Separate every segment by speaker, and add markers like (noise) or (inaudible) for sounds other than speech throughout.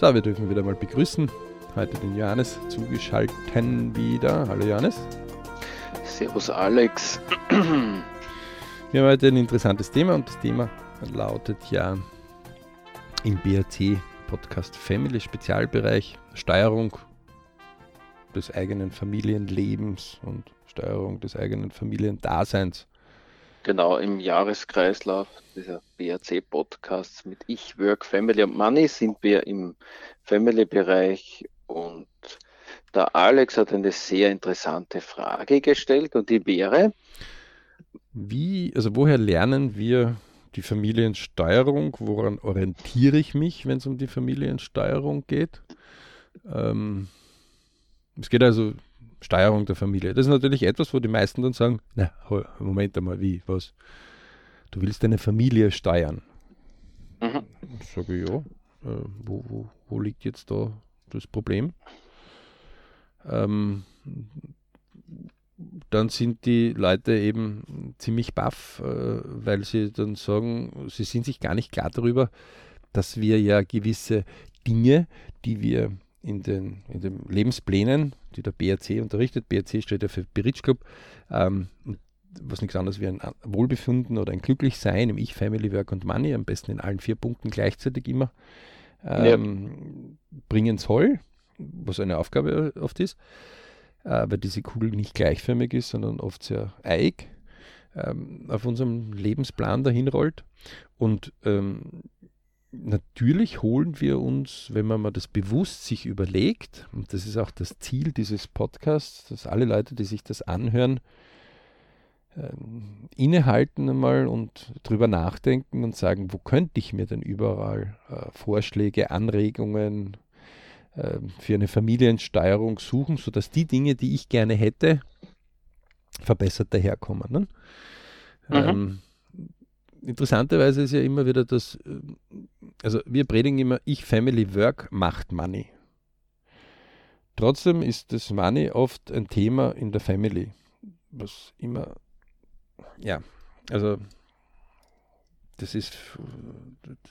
Speaker 1: So, wir dürfen wieder mal begrüßen. Heute den Johannes zugeschalten wieder. Hallo Johannes.
Speaker 2: Servus Alex.
Speaker 1: Wir haben heute ein interessantes Thema und das Thema lautet ja im BRC Podcast Family Spezialbereich Steuerung des eigenen Familienlebens und Steuerung des eigenen Familiendaseins.
Speaker 2: Genau, im Jahreskreislauf dieser BRC-Podcasts mit Ich, Work, Family und Money sind wir im Family-Bereich und der Alex hat eine sehr interessante Frage gestellt und die wäre,
Speaker 1: wie, also woher lernen wir die Familiensteuerung? Woran orientiere ich mich, wenn es um die Familiensteuerung geht? Ähm, es geht also Steuerung der Familie. Das ist natürlich etwas, wo die meisten dann sagen, na, Moment einmal, wie, was? Du willst deine Familie steuern. Mhm. Ich sage, ja, äh, wo, wo, wo liegt jetzt da das Problem? Ähm, dann sind die Leute eben ziemlich baff, äh, weil sie dann sagen, sie sind sich gar nicht klar darüber, dass wir ja gewisse Dinge, die wir in den, in den Lebensplänen, die der BRC unterrichtet. BRC steht ja für Bridge Club, ähm, was nichts anderes wie ein Wohlbefinden oder ein Glücklichsein im Ich, Family, Work und Money, am besten in allen vier Punkten gleichzeitig immer ähm, ja. bringen soll, was eine Aufgabe oft ist, äh, weil diese Kugel nicht gleichförmig ist, sondern oft sehr eig ähm, auf unserem Lebensplan dahin rollt. Und ähm, natürlich holen wir uns, wenn man mal das bewusst sich überlegt, und das ist auch das Ziel dieses Podcasts, dass alle Leute, die sich das anhören, ähm, innehalten einmal und drüber nachdenken und sagen, wo könnte ich mir denn überall äh, Vorschläge, Anregungen äh, für eine Familiensteuerung suchen, sodass die Dinge, die ich gerne hätte, verbessert daherkommen. Ne? Mhm. Ähm, interessanterweise ist ja immer wieder das, äh, also wir predigen immer, ich Family Work macht Money. Trotzdem ist das Money oft ein Thema in der Family, was immer, ja, also das ist,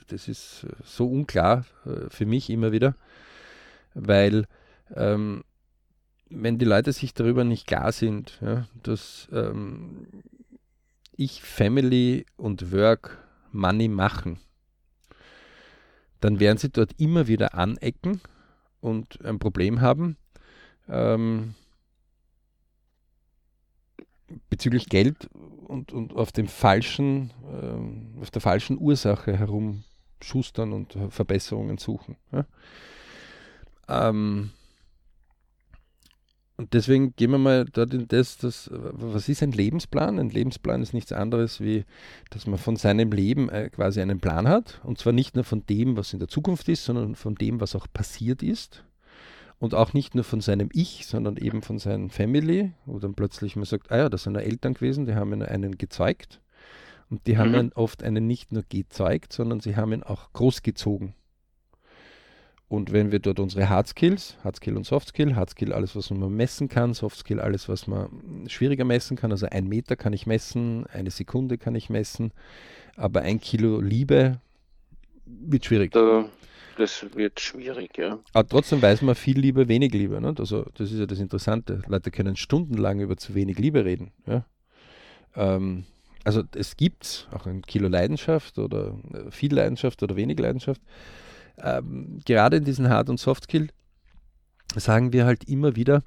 Speaker 1: das ist so unklar äh, für mich immer wieder, weil ähm, wenn die Leute sich darüber nicht klar sind, ja, dass ähm, ich Family und Work Money machen, dann werden sie dort immer wieder anecken und ein Problem haben ähm, bezüglich Geld und, und auf dem falschen, ähm, auf der falschen Ursache herumschustern und Verbesserungen suchen. Ja? Ähm, und deswegen gehen wir mal dort in das, das, was ist ein Lebensplan? Ein Lebensplan ist nichts anderes, wie dass man von seinem Leben äh, quasi einen Plan hat. Und zwar nicht nur von dem, was in der Zukunft ist, sondern von dem, was auch passiert ist. Und auch nicht nur von seinem Ich, sondern eben von seiner Family, wo dann plötzlich man sagt, ah ja, das sind ja Eltern gewesen, die haben einen gezeugt. Und die haben mhm. oft einen nicht nur gezeugt, sondern sie haben ihn auch großgezogen. Und wenn wir dort unsere Hard Skills, Hard Skill und Soft Skill, Hard Skill alles, was man messen kann, Soft Skill alles, was man schwieriger messen kann, also ein Meter kann ich messen, eine Sekunde kann ich messen, aber ein Kilo Liebe wird schwierig.
Speaker 2: Da, das wird schwierig, ja.
Speaker 1: Aber trotzdem weiß man viel Liebe, wenig Liebe. Ne? Also das ist ja das Interessante. Leute können stundenlang über zu wenig Liebe reden. Ja? Ähm, also es gibt auch ein Kilo Leidenschaft oder äh, viel Leidenschaft oder wenig Leidenschaft ähm, gerade in diesen Hard- und Soft-Skill sagen wir halt immer wieder,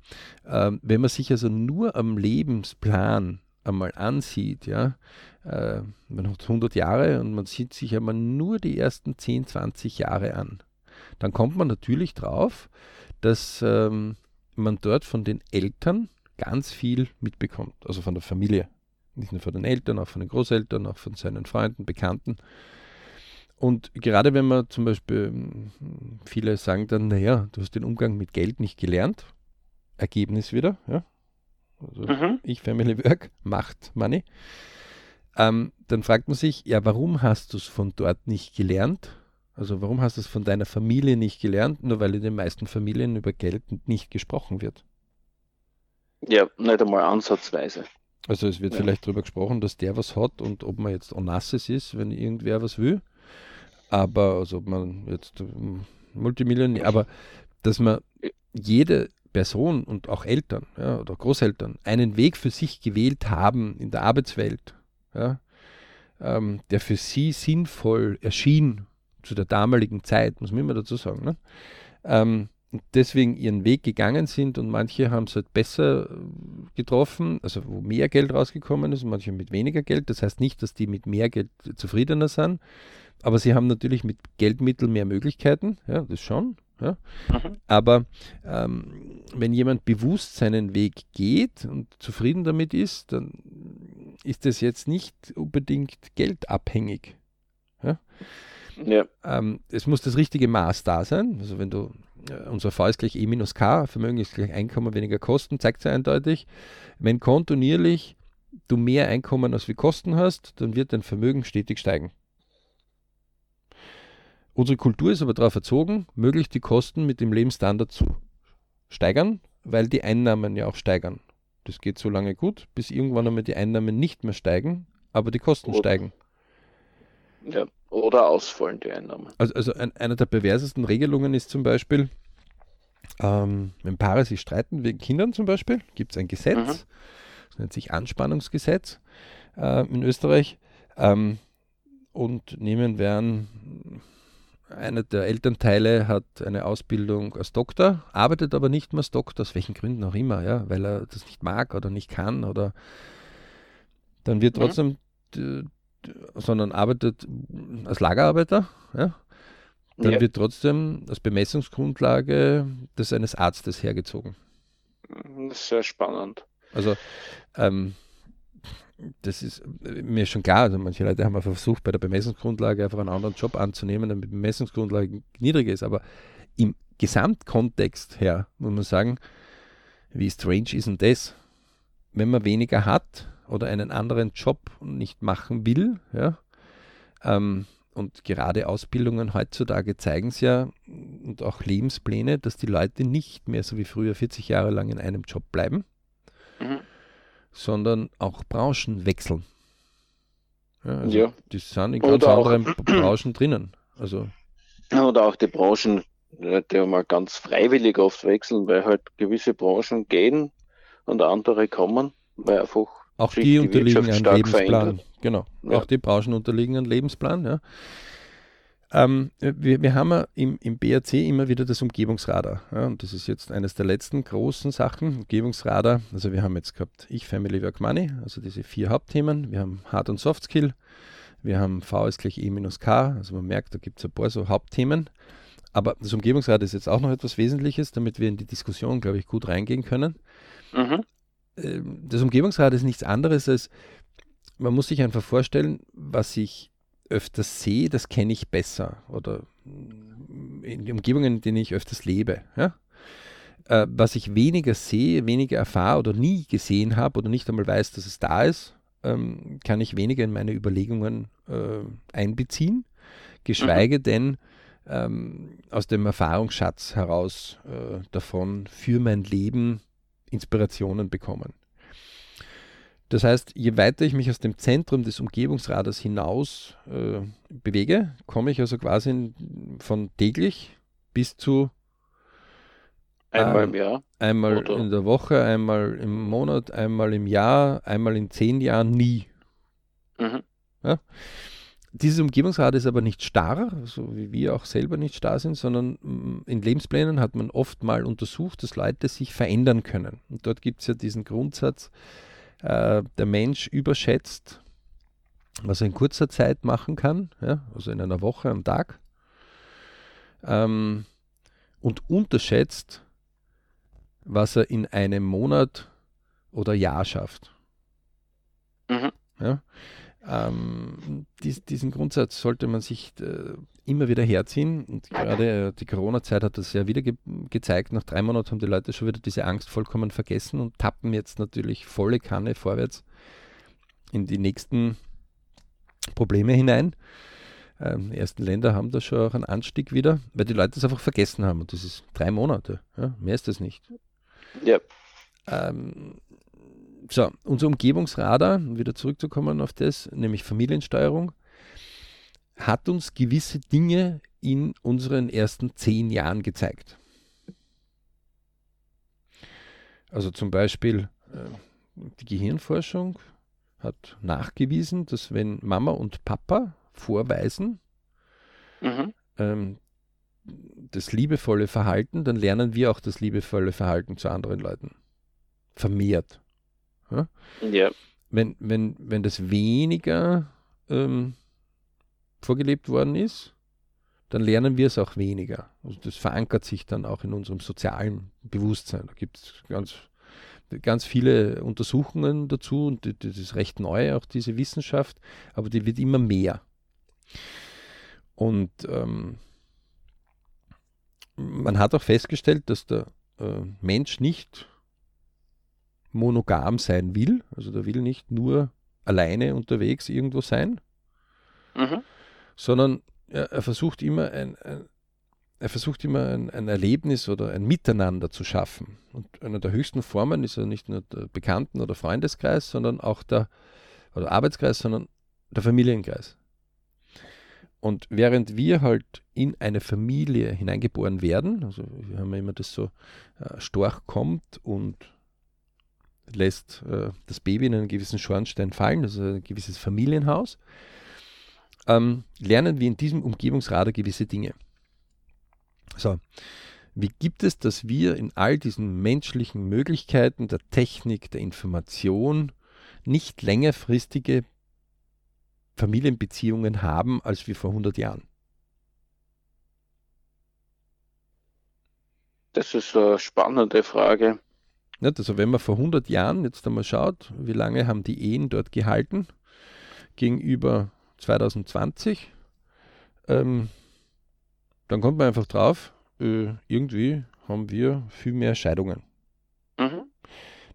Speaker 1: ähm, wenn man sich also nur am Lebensplan einmal ansieht, ja, äh, man hat 100 Jahre und man sieht sich einmal nur die ersten 10, 20 Jahre an, dann kommt man natürlich drauf, dass ähm, man dort von den Eltern ganz viel mitbekommt, also von der Familie. Nicht nur von den Eltern, auch von den Großeltern, auch von seinen Freunden, Bekannten. Und gerade wenn man zum Beispiel, hm, viele sagen dann, naja, du hast den Umgang mit Geld nicht gelernt. Ergebnis wieder, ja. Also mhm. ich, Family Work, macht Money. Ähm, dann fragt man sich, ja, warum hast du es von dort nicht gelernt? Also warum hast du es von deiner Familie nicht gelernt? Nur weil in den meisten Familien über Geld nicht gesprochen wird.
Speaker 2: Ja, nicht einmal ansatzweise.
Speaker 1: Also es wird ja. vielleicht darüber gesprochen, dass der was hat und ob man jetzt Onassis ist, wenn irgendwer was will. Aber also ob man jetzt ähm, Multimillionär, aber dass man jede Person und auch Eltern ja, oder Großeltern einen Weg für sich gewählt haben in der Arbeitswelt, ja, ähm, der für sie sinnvoll erschien zu der damaligen Zeit, muss man immer dazu sagen. Ne? Ähm, deswegen ihren Weg gegangen sind und manche haben es halt besser äh, getroffen, also wo mehr Geld rausgekommen ist manche mit weniger Geld. Das heißt nicht, dass die mit mehr Geld zufriedener sind, aber sie haben natürlich mit Geldmitteln mehr Möglichkeiten, ja, das schon. Ja. Mhm. Aber ähm, wenn jemand bewusst seinen Weg geht und zufrieden damit ist, dann ist das jetzt nicht unbedingt geldabhängig. Ja. ja. Ähm, es muss das richtige Maß da sein. Also wenn du äh, unser V ist gleich E minus K, Vermögen ist gleich Einkommen weniger Kosten, zeigt es eindeutig. Wenn kontinuierlich du mehr Einkommen als wie Kosten hast, dann wird dein Vermögen stetig steigen. Unsere Kultur ist aber darauf erzogen, möglichst die Kosten mit dem Lebensstandard zu steigern, weil die Einnahmen ja auch steigern. Das geht so lange gut, bis irgendwann einmal die Einnahmen nicht mehr steigen, aber die Kosten oder, steigen.
Speaker 2: Ja, oder ausfallen die Einnahmen.
Speaker 1: Also, also ein, eine der perversesten Regelungen ist zum Beispiel, ähm, wenn Paare sich streiten wegen Kindern zum Beispiel, gibt es ein Gesetz, mhm. das nennt sich Anspannungsgesetz äh, in Österreich. Ähm, und nehmen werden einer der Elternteile hat eine Ausbildung als Doktor, arbeitet aber nicht mehr als Doktor, aus welchen Gründen auch immer, ja, weil er das nicht mag oder nicht kann oder dann wird trotzdem, mhm. sondern arbeitet als Lagerarbeiter, ja, dann ja. wird trotzdem als Bemessungsgrundlage des eines Arztes hergezogen.
Speaker 2: Das ist sehr spannend.
Speaker 1: Also ähm, das ist mir schon klar. Also manche Leute haben versucht, bei der Bemessungsgrundlage einfach einen anderen Job anzunehmen, damit die Bemessungsgrundlage niedriger ist. Aber im Gesamtkontext her muss man sagen, wie strange ist denn das? Wenn man weniger hat oder einen anderen Job nicht machen will, ja, ähm, und gerade Ausbildungen heutzutage zeigen es ja und auch Lebenspläne, dass die Leute nicht mehr so wie früher 40 Jahre lang in einem Job bleiben. Mhm sondern auch Branchen wechseln. Ja, also ja. Die sind in ganz Oder anderen auch, Branchen drinnen. Also.
Speaker 2: Oder auch die Branchen, die mal ganz freiwillig oft wechseln, weil halt gewisse Branchen gehen und andere kommen, weil einfach
Speaker 1: auch die, die unterliegen einem Lebensplan. Verändert. Genau. Ja. Auch die Branchen unterliegen einem Lebensplan. Ja. Ähm, wir, wir, haben ja im, im BRC immer wieder das Umgebungsradar. Ja, und das ist jetzt eines der letzten großen Sachen. Umgebungsradar, also wir haben jetzt gehabt Ich, Family, Work, Money, also diese vier Hauptthemen. Wir haben Hard- und Soft Skill. Wir haben V ist gleich E minus K. Also man merkt, da gibt es ein paar so Hauptthemen. Aber das Umgebungsrad ist jetzt auch noch etwas Wesentliches, damit wir in die Diskussion, glaube ich, gut reingehen können. Mhm. Ähm, das Umgebungsrad ist nichts anderes als, man muss sich einfach vorstellen, was ich öfters sehe, das kenne ich besser. Oder in den Umgebungen, in denen ich öfters lebe. Ja? Äh, was ich weniger sehe, weniger erfahre oder nie gesehen habe oder nicht einmal weiß, dass es da ist, ähm, kann ich weniger in meine Überlegungen äh, einbeziehen. Geschweige mhm. denn ähm, aus dem Erfahrungsschatz heraus äh, davon für mein Leben Inspirationen bekommen. Das heißt, je weiter ich mich aus dem Zentrum des Umgebungsradars hinaus äh, bewege, komme ich also quasi in, von täglich bis zu
Speaker 2: einmal im Jahr.
Speaker 1: Einmal Oder? in der Woche, einmal im Monat, einmal im Jahr, einmal in zehn Jahren, nie. Mhm. Ja? Dieses Umgebungsrad ist aber nicht starr, so wie wir auch selber nicht starr sind, sondern mm, in Lebensplänen hat man oft mal untersucht, dass Leute sich verändern können. Und dort gibt es ja diesen Grundsatz, äh, der Mensch überschätzt, was er in kurzer Zeit machen kann, ja, also in einer Woche, am Tag, ähm, und unterschätzt, was er in einem Monat oder Jahr schafft. Mhm. Ja? Ähm, dies, diesen Grundsatz sollte man sich äh, immer wieder herziehen. Und gerade äh, die Corona-Zeit hat das ja wieder ge gezeigt. Nach drei Monaten haben die Leute schon wieder diese Angst vollkommen vergessen und tappen jetzt natürlich volle Kanne vorwärts in die nächsten Probleme hinein. Ähm, die ersten Länder haben da schon auch einen Anstieg wieder, weil die Leute es einfach vergessen haben. Und das ist drei Monate. Ja? Mehr ist das nicht. Ja. Ähm, so, unser Umgebungsradar, um wieder zurückzukommen auf das, nämlich Familiensteuerung, hat uns gewisse Dinge in unseren ersten zehn Jahren gezeigt. Also zum Beispiel äh, die Gehirnforschung hat nachgewiesen, dass wenn Mama und Papa vorweisen, mhm. ähm, das liebevolle Verhalten, dann lernen wir auch das liebevolle Verhalten zu anderen Leuten. Vermehrt. Ja? ja. Wenn, wenn, wenn das weniger ähm, vorgelebt worden ist, dann lernen wir es auch weniger. Also das verankert sich dann auch in unserem sozialen Bewusstsein. Da gibt es ganz, ganz viele Untersuchungen dazu und das ist recht neu, auch diese Wissenschaft, aber die wird immer mehr. Und ähm, man hat auch festgestellt, dass der äh, Mensch nicht monogam sein will, also der will nicht nur alleine unterwegs irgendwo sein, mhm. sondern er, er, versucht immer ein, ein er versucht immer ein, ein, Erlebnis oder ein Miteinander zu schaffen. Und eine der höchsten Formen ist ja nicht nur der Bekannten- oder Freundeskreis, sondern auch der oder Arbeitskreis, sondern der Familienkreis. Und während wir halt in eine Familie hineingeboren werden, also wir haben ja immer das so, äh, Storch kommt und lässt äh, das Baby in einen gewissen Schornstein fallen, also ein gewisses Familienhaus, ähm, lernen wir in diesem Umgebungsradar gewisse Dinge. So, wie gibt es, dass wir in all diesen menschlichen Möglichkeiten der Technik, der Information nicht längerfristige Familienbeziehungen haben als wir vor 100 Jahren?
Speaker 2: Das ist eine spannende Frage.
Speaker 1: Also wenn man vor 100 Jahren jetzt einmal schaut, wie lange haben die Ehen dort gehalten gegenüber 2020, ähm, dann kommt man einfach drauf, äh, irgendwie haben wir viel mehr Scheidungen. Mhm.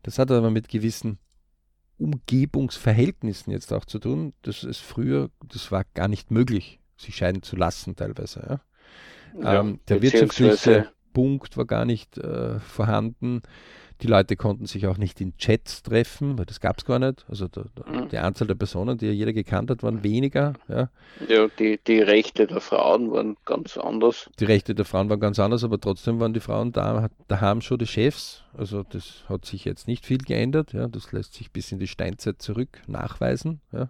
Speaker 1: Das hat aber mit gewissen Umgebungsverhältnissen jetzt auch zu tun. Das ist früher, das war gar nicht möglich, sich scheiden zu lassen teilweise. Ja? Ja, ähm, der wirtschaftliche Punkt war gar nicht äh, vorhanden. Die Leute konnten sich auch nicht in Chats treffen, weil das gab es gar nicht. Also der, der, mhm. die Anzahl der Personen, die ja jeder gekannt hat, waren weniger. Ja,
Speaker 2: ja die, die Rechte der Frauen waren ganz anders.
Speaker 1: Die Rechte der Frauen waren ganz anders, aber trotzdem waren die Frauen da, da haben schon die Chefs. Also das hat sich jetzt nicht viel geändert. Ja, das lässt sich bis in die Steinzeit zurück nachweisen. Ja.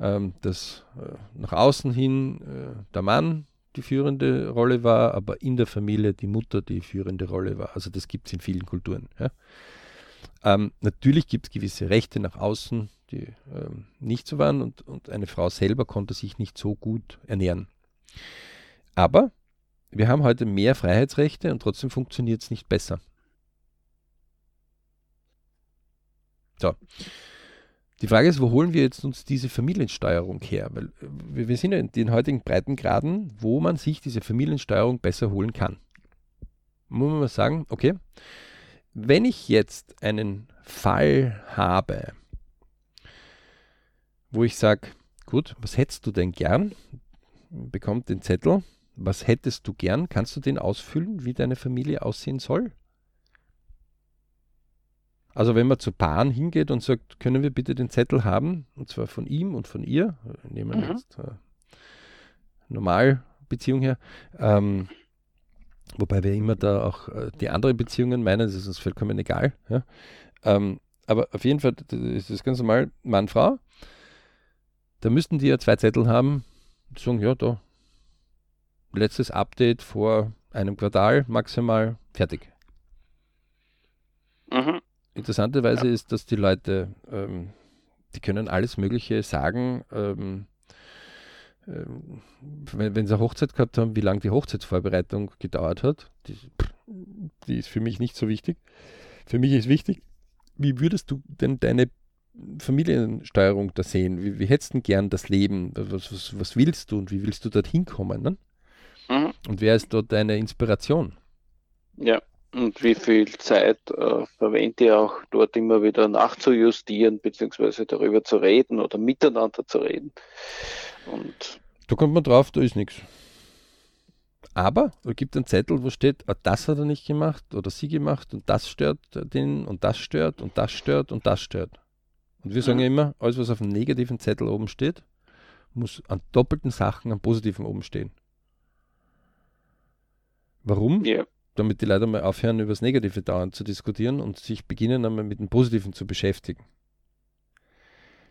Speaker 1: Ähm, dass äh, nach außen hin äh, der Mann die führende Rolle war, aber in der Familie die Mutter die führende Rolle war. Also das gibt es in vielen Kulturen. Ja. Ähm, natürlich gibt es gewisse Rechte nach außen, die ähm, nicht so waren und, und eine Frau selber konnte sich nicht so gut ernähren. Aber wir haben heute mehr Freiheitsrechte und trotzdem funktioniert es nicht besser. So. Die Frage ist, wo holen wir jetzt uns diese Familiensteuerung her? Weil äh, wir sind ja in den heutigen Breitengraden, wo man sich diese Familiensteuerung besser holen kann. Muss man mal sagen, okay, wenn ich jetzt einen Fall habe, wo ich sage, gut, was hättest du denn gern? Bekommt den Zettel, was hättest du gern? Kannst du den ausfüllen, wie deine Familie aussehen soll? Also wenn man zu Paaren hingeht und sagt, können wir bitte den Zettel haben, und zwar von ihm und von ihr, nehmen wir mhm. jetzt äh, Normalbeziehung her, ähm, wobei wir immer da auch äh, die anderen Beziehungen meinen, das ist uns vollkommen egal. Ja? Ähm, aber auf jeden Fall ist das ganz normal Mann-Frau. Da müssten die ja zwei Zettel haben, die sagen, ja, da, letztes Update vor einem Quartal maximal fertig. Mhm. Interessanterweise ja. ist, dass die Leute, ähm, die können alles Mögliche sagen, ähm, ähm, wenn, wenn sie eine Hochzeit gehabt haben, wie lange die Hochzeitsvorbereitung gedauert hat, die, die ist für mich nicht so wichtig. Für mich ist wichtig, wie würdest du denn deine Familiensteuerung da sehen? Wie, wie hättest du gern das Leben? Was, was, was, willst du und wie willst du dorthin kommen? Ne? Mhm. Und wer ist dort deine Inspiration?
Speaker 2: Ja. Und wie viel Zeit äh, verwende ich auch dort immer wieder nachzujustieren, beziehungsweise darüber zu reden oder miteinander zu reden. Und
Speaker 1: da kommt man drauf, da ist nichts. Aber es gibt einen Zettel, wo steht, ah, das hat er nicht gemacht oder sie gemacht und das stört den und das stört und das stört und das stört. Und wir sagen ja immer, alles was auf dem negativen Zettel oben steht, muss an doppelten Sachen am Positiven oben stehen. Warum?
Speaker 2: Ja.
Speaker 1: Damit die Leute mal aufhören, über das Negative dauernd zu diskutieren und sich beginnen einmal mit dem Positiven zu beschäftigen.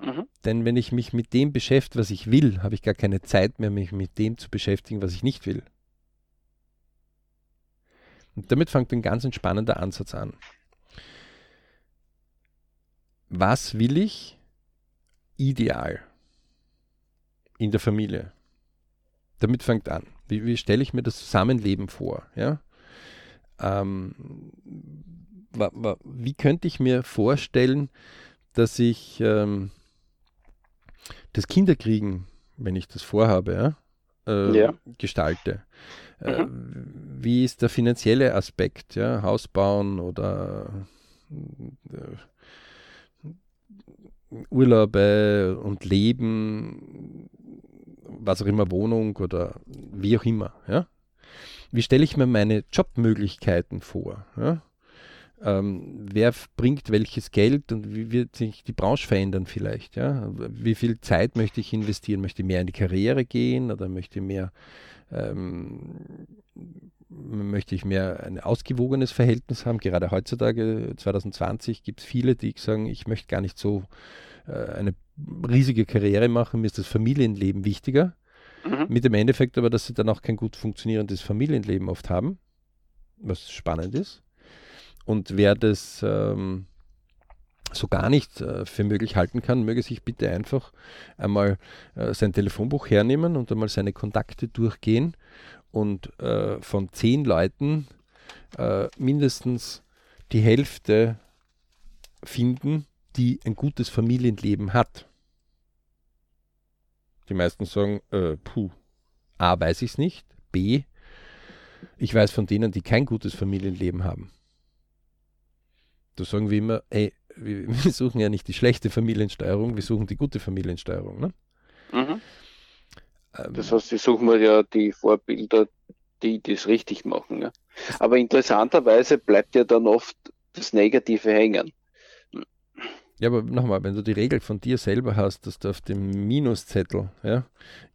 Speaker 2: Mhm.
Speaker 1: Denn wenn ich mich mit dem beschäftige, was ich will, habe ich gar keine Zeit mehr, mich mit dem zu beschäftigen, was ich nicht will. Und damit fängt ein ganz entspannender Ansatz an. Was will ich ideal in der Familie? Damit fängt an. Wie, wie stelle ich mir das Zusammenleben vor? Ja? Ähm, wie könnte ich mir vorstellen, dass ich ähm, das Kinderkriegen, wenn ich das vorhabe, ja, äh,
Speaker 2: Ja.
Speaker 1: gestalte? Äh, wie ist der finanzielle Aspekt? Ja? Haus bauen oder äh, Urlaube und Leben, was auch immer, Wohnung oder wie auch immer. Ja? Wie stelle ich mir meine Jobmöglichkeiten vor? Ja? Ähm, wer bringt welches Geld und wie wird sich die Branche verändern vielleicht? Ja? Wie viel Zeit möchte ich investieren? Möchte ich mehr in die Karriere gehen oder möchte ich mehr ähm, möchte ich mehr ein ausgewogenes Verhältnis haben. Gerade heutzutage, 2020, gibt es viele, die sagen, ich möchte gar nicht so äh, eine riesige Karriere machen, mir ist das Familienleben wichtiger.
Speaker 2: Mhm.
Speaker 1: Mit dem Endeffekt aber, dass sie dann auch kein gut funktionierendes Familienleben oft haben, was spannend ist. Und wer das ähm, so gar nicht äh, für möglich halten kann, möge sich bitte einfach einmal äh, sein Telefonbuch hernehmen und einmal seine Kontakte durchgehen und äh, von zehn Leuten äh, mindestens die Hälfte finden, die ein gutes Familienleben hat. Die meisten sagen, äh, puh, A, weiß ich es nicht, B, ich weiß von denen, die kein gutes Familienleben haben. Da sagen wir immer, ey, wir, (laughs) wir suchen ja nicht die schlechte Familiensteuerung, wir suchen die gute Familiensteuerung. Ne?
Speaker 2: Mhm.
Speaker 1: Ähm,
Speaker 2: Das heißt, sie suchen wir ja die Vorbilder, die das richtig machen. Ja. Aber interessanterweise bleibt ja dann oft das Negative hängen.
Speaker 1: Ja, aber nochmal, wenn du die Regel von dir selber hast, dass du auf dem Minuszettel ja,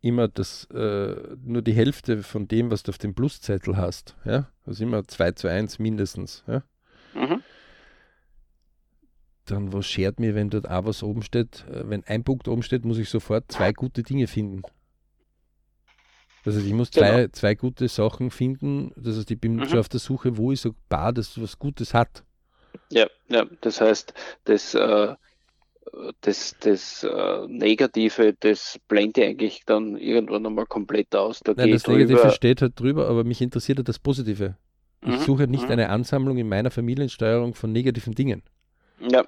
Speaker 1: immer das, äh, nur die Hälfte von dem, was du auf dem Pluszettel hast, ja, also immer 2 zu 1 mindestens, ja,
Speaker 2: Mhm.
Speaker 1: dann was schert mir, wenn dort auch was oben steht, äh, wenn ein Punkt oben steht, muss ich sofort zwei gute Dinge finden. Das heißt, ich muss zwei, zwei gute Sachen finden, das heißt, ich bin
Speaker 2: Mhm.
Speaker 1: schon auf der Suche, wo ist so ein Paar, das was Gutes hat.
Speaker 2: Ja, ja, das heißt, das, äh, das, das äh, Negative, das blende ich eigentlich dann irgendwann einmal komplett aus. Da
Speaker 1: Nein, das Negative
Speaker 2: drüber.
Speaker 1: steht halt drüber, aber mich interessiert ja das Positive. Ich
Speaker 2: Mhm,
Speaker 1: suche nicht
Speaker 2: mhm.
Speaker 1: eine Ansammlung in meiner Familiensteuerung von negativen Dingen,
Speaker 2: Ja,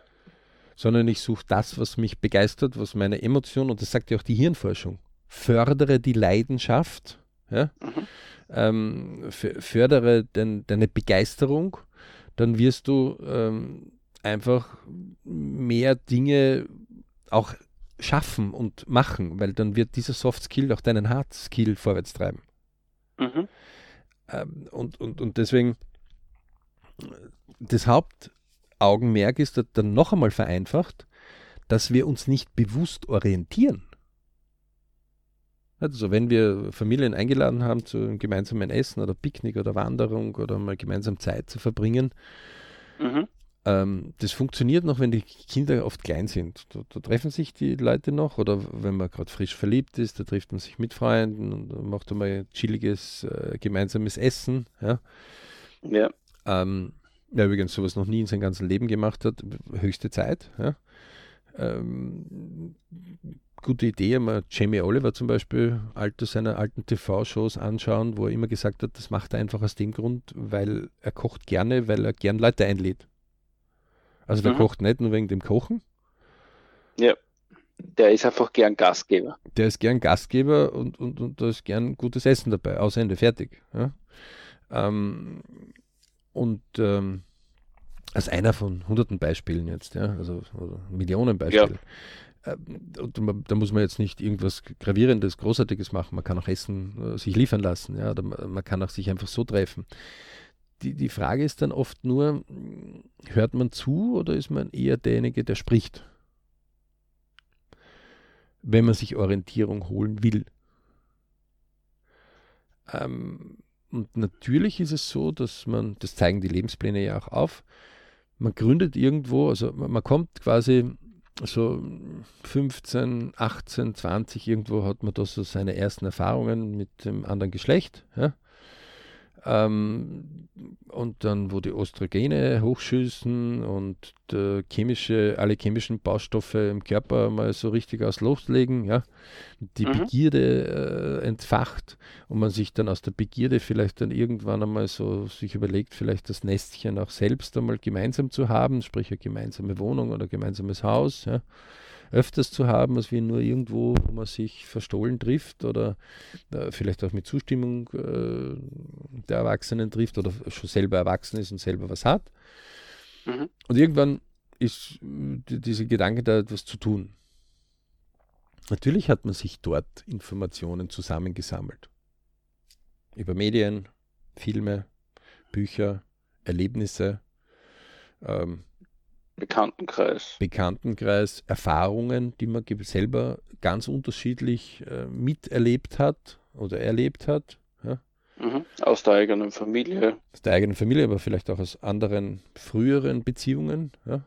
Speaker 1: sondern ich suche das, was mich begeistert, was meine Emotion, und das sagt ja auch die Hirnforschung, fördere die Leidenschaft, ja?
Speaker 2: Mhm.
Speaker 1: ähm, fördere den, deine Begeisterung, dann wirst du ähm, einfach mehr Dinge auch schaffen und machen, weil dann wird dieser Soft Skill auch deinen Hard Skill vorwärts treiben.
Speaker 2: mhm.
Speaker 1: Ähm, und, und, und deswegen, das Hauptaugenmerk ist da- dann noch einmal vereinfacht, dass wir uns nicht bewusst orientieren. Also wenn wir Familien eingeladen haben zu einem gemeinsamen Essen oder Picknick oder Wanderung oder mal gemeinsam Zeit zu verbringen,
Speaker 2: Mhm.
Speaker 1: ähm, das funktioniert noch, wenn die Kinder oft klein sind. Da, da treffen sich die Leute noch oder wenn man gerade frisch verliebt ist, da trifft man sich mit Freunden und macht einmal chilliges äh, gemeinsames Essen. Ja.
Speaker 2: Ja,
Speaker 1: Ähm, ja, übrigens sowas noch nie in seinem ganzen Leben gemacht hat, höchste Zeit. Ja. Ähm, gute Idee, mal Jamie Oliver zum Beispiel, alte seiner alten TV-Shows anschauen, wo er immer gesagt hat, das macht er einfach aus dem Grund, weil er kocht gerne, weil er gern Leute einlädt. Also der
Speaker 2: Mhm.
Speaker 1: kocht nicht nur wegen dem Kochen,
Speaker 2: der ist einfach gern Gastgeber.
Speaker 1: der ist gern Gastgeber und, und, und da ist gern gutes Essen dabei, aus Ende, fertig. Ja? Ähm, und ähm, als einer von hunderten Beispielen jetzt, ja, also oder Millionen Beispielen. Und man, da muss man jetzt nicht irgendwas Gravierendes, Großartiges machen. Man kann auch Essen äh, sich liefern lassen, ja, oder man, kann auch sich einfach so treffen. Die, die Frage ist dann oft nur, mh, hört man zu oder ist man eher derjenige, der spricht? wenn man sich Orientierung holen will. Ähm, und natürlich ist es so, dass man, das zeigen die Lebenspläne ja auch auf, man gründet irgendwo, also man kommt quasi so 15, 18, 20, irgendwo hat man da so seine ersten Erfahrungen mit dem anderen Geschlecht. Ja? Ähm, und dann, wo die Östrogene hochschießen und chemische, alle chemischen Baustoffe im Körper mal so richtig aus loslegen, ja, die mhm. Begierde äh, entfacht und man sich dann aus der Begierde vielleicht dann irgendwann einmal so sich überlegt, vielleicht das Nestchen auch selbst einmal gemeinsam zu haben, sprich eine gemeinsame Wohnung oder gemeinsames Haus, ja öfters zu haben, als wie nur irgendwo, wo man sich verstohlen trifft oder äh, vielleicht auch mit Zustimmung äh, der Erwachsenen trifft oder schon selber erwachsen ist und selber was hat. Mhm. Und irgendwann ist dieser Gedanke da etwas zu tun. Natürlich hat man sich dort Informationen zusammengesammelt. Über Medien, Filme, Bücher, Erlebnisse, ähm,
Speaker 2: Bekanntenkreis.
Speaker 1: Bekanntenkreis, Erfahrungen, die man selber ganz unterschiedlich äh, miterlebt hat oder erlebt hat. Ja.
Speaker 2: Mhm. Aus der eigenen Familie.
Speaker 1: Aus der eigenen Familie, aber vielleicht auch aus anderen früheren Beziehungen. Ja.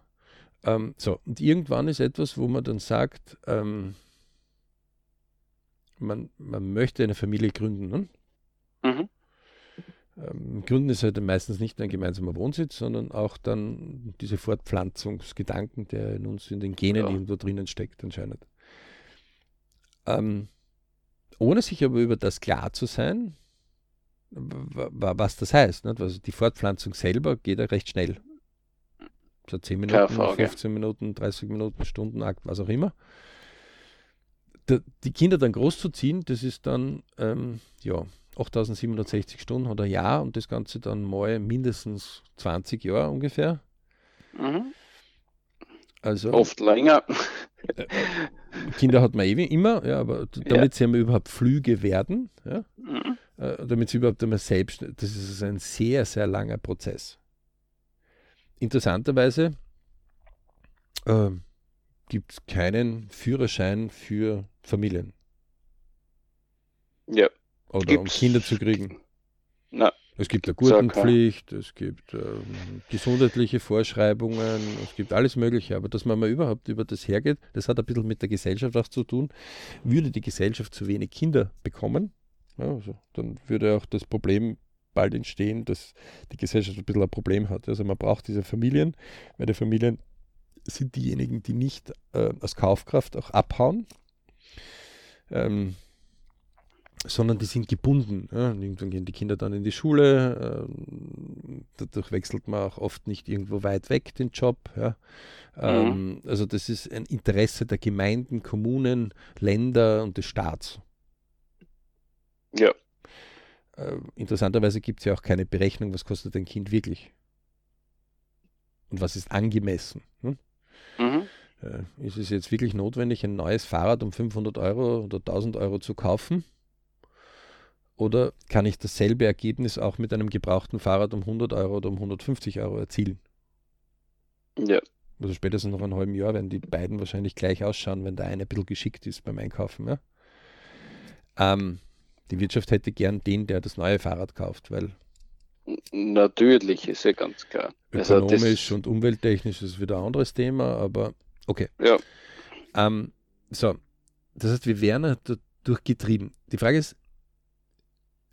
Speaker 1: Ähm, so, und irgendwann ist etwas, wo man dann sagt, ähm, man, man möchte eine Familie gründen. Ne? Mhm. Ähm, Gründen ist halt meistens nicht ein gemeinsamer Wohnsitz, sondern auch dann diese Fortpflanzungsgedanken, der in uns in den Genen ja. irgendwo drinnen steckt, anscheinend. Ähm, ohne sich aber über das klar zu sein, was das heißt. Nicht? Also die Fortpflanzung selber geht ja recht schnell. So 10 Minuten, 15 Minuten, 30 Minuten, Stundenakt, was auch immer. die Kinder dann großzuziehen, das ist dann, ähm, ja, 8760 Stunden oder Jahr und das Ganze dann mal mindestens 20 Jahre ungefähr. Mhm.
Speaker 2: Also, Oft länger.
Speaker 1: Äh, Kinder hat man eh immer, ja, aber damit ja. sie überhaupt Flüge werden, ja, mhm. äh, damit sie überhaupt einmal selbst, das ist ein sehr, sehr langer Prozess. Interessanterweise äh, gibt es keinen Führerschein für Familien.
Speaker 2: Ja.
Speaker 1: Oder Gibt's, um Kinder zu kriegen?
Speaker 2: Na,
Speaker 1: es gibt eine Gurtenpflicht, es gibt ähm, gesundheitliche Vorschreibungen, es gibt alles Mögliche. Aber dass man mal überhaupt über das hergeht, das hat ein bisschen mit der Gesellschaft auch zu tun. Würde die Gesellschaft zu wenig Kinder bekommen, ja, also, dann würde auch das Problem bald entstehen, dass die Gesellschaft ein bisschen ein Problem hat. Also man braucht diese Familien, weil die Familien sind diejenigen, die nicht äh, aus Kaufkraft auch abhauen. Ähm, sondern die sind gebunden. Ja. Irgendwann gehen die Kinder dann in die Schule, äh, dadurch wechselt man auch oft nicht irgendwo weit weg den Job. Ja. Ähm, mhm. Also das ist ein Interesse der Gemeinden, Kommunen, Länder und des Staats.
Speaker 2: Ja.
Speaker 1: Äh, interessanterweise gibt es ja auch keine Berechnung, was kostet ein Kind wirklich. Und was ist angemessen. Hm? Mhm. Äh, ist es jetzt wirklich notwendig, ein neues Fahrrad um 500 Euro oder 1000 Euro zu kaufen? Oder kann ich dasselbe Ergebnis auch mit einem gebrauchten Fahrrad um 100 Euro oder um 150 Euro erzielen?
Speaker 2: Ja.
Speaker 1: Also spätestens noch einem halben Jahr werden die beiden wahrscheinlich gleich ausschauen, wenn der eine ein bisschen geschickt ist beim Einkaufen. Ja? Ähm, die Wirtschaft hätte gern den, der das neue Fahrrad kauft, weil.
Speaker 2: Natürlich, ist ja ganz klar.
Speaker 1: Also ökonomisch also und umwelttechnisch ist wieder ein anderes Thema, aber okay.
Speaker 2: Ja.
Speaker 1: Ähm, so, das heißt, wir wären dadurch getrieben. Die Frage ist,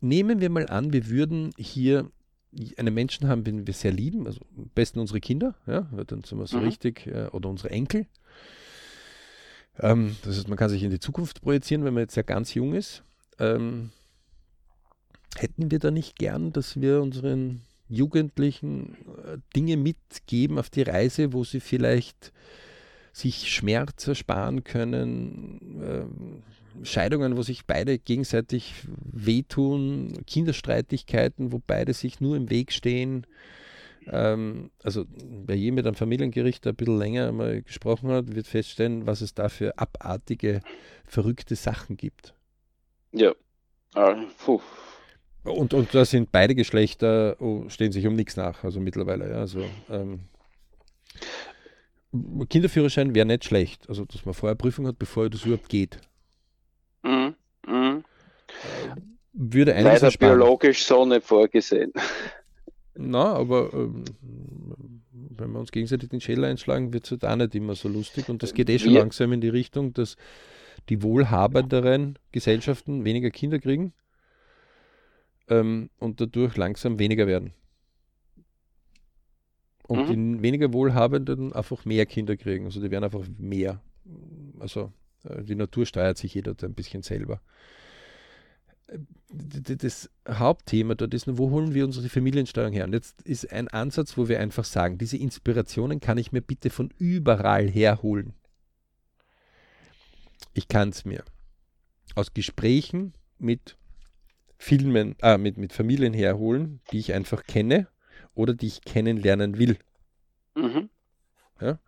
Speaker 1: nehmen wir mal an, wir würden hier einen Menschen haben, den wir sehr lieben, also am besten unsere Kinder, ja, dann sind wir so mhm. richtig, äh, oder unsere Enkel. Ähm, das heißt, man kann sich in die Zukunft projizieren, wenn man jetzt ja ganz jung ist. Ähm, hätten wir da nicht gern, dass wir unseren Jugendlichen äh, Dinge mitgeben auf die Reise, wo sie vielleicht sich Schmerz ersparen können, ähm, Scheidungen, wo sich beide gegenseitig wehtun, Kinderstreitigkeiten, wo beide sich nur im Weg stehen. Ähm, also wer je mit einem Familiengericht ein bisschen länger mal gesprochen hat, wird feststellen, was es da für abartige, verrückte Sachen gibt.
Speaker 2: Ja. Ah,
Speaker 1: und, und da sind beide Geschlechter, oh, stehen sich um nichts nach, also mittlerweile. Ja, also, ähm, Kinderführerschein wäre nicht schlecht. Also, dass man vorher Prüfung hat, bevor das überhaupt geht. Mhm. Mhm. Würde
Speaker 2: Leider ersparen. biologisch so nicht vorgesehen.
Speaker 1: Na, aber ähm, wenn wir uns gegenseitig den Schädel einschlagen, wird es halt auch nicht immer so lustig. Und das geht eh schon wir langsam in die Richtung, dass die wohlhabenderen Gesellschaften weniger Kinder kriegen ähm, und dadurch langsam weniger werden. Und mhm. die weniger Wohlhabenden einfach mehr Kinder kriegen. Also die werden einfach mehr. Also äh, die Natur steuert sich jeder ein bisschen selber. Äh, das Hauptthema dort ist, wo holen wir unsere Familiensteuerung her? Und jetzt ist ein Ansatz, wo wir einfach sagen, diese Inspirationen kann ich mir bitte von überall herholen. Ich kann es mir aus Gesprächen mit Filmen, äh, mit, mit Familien herholen, die ich einfach kenne oder die ich kennenlernen will. Mhm. Ja?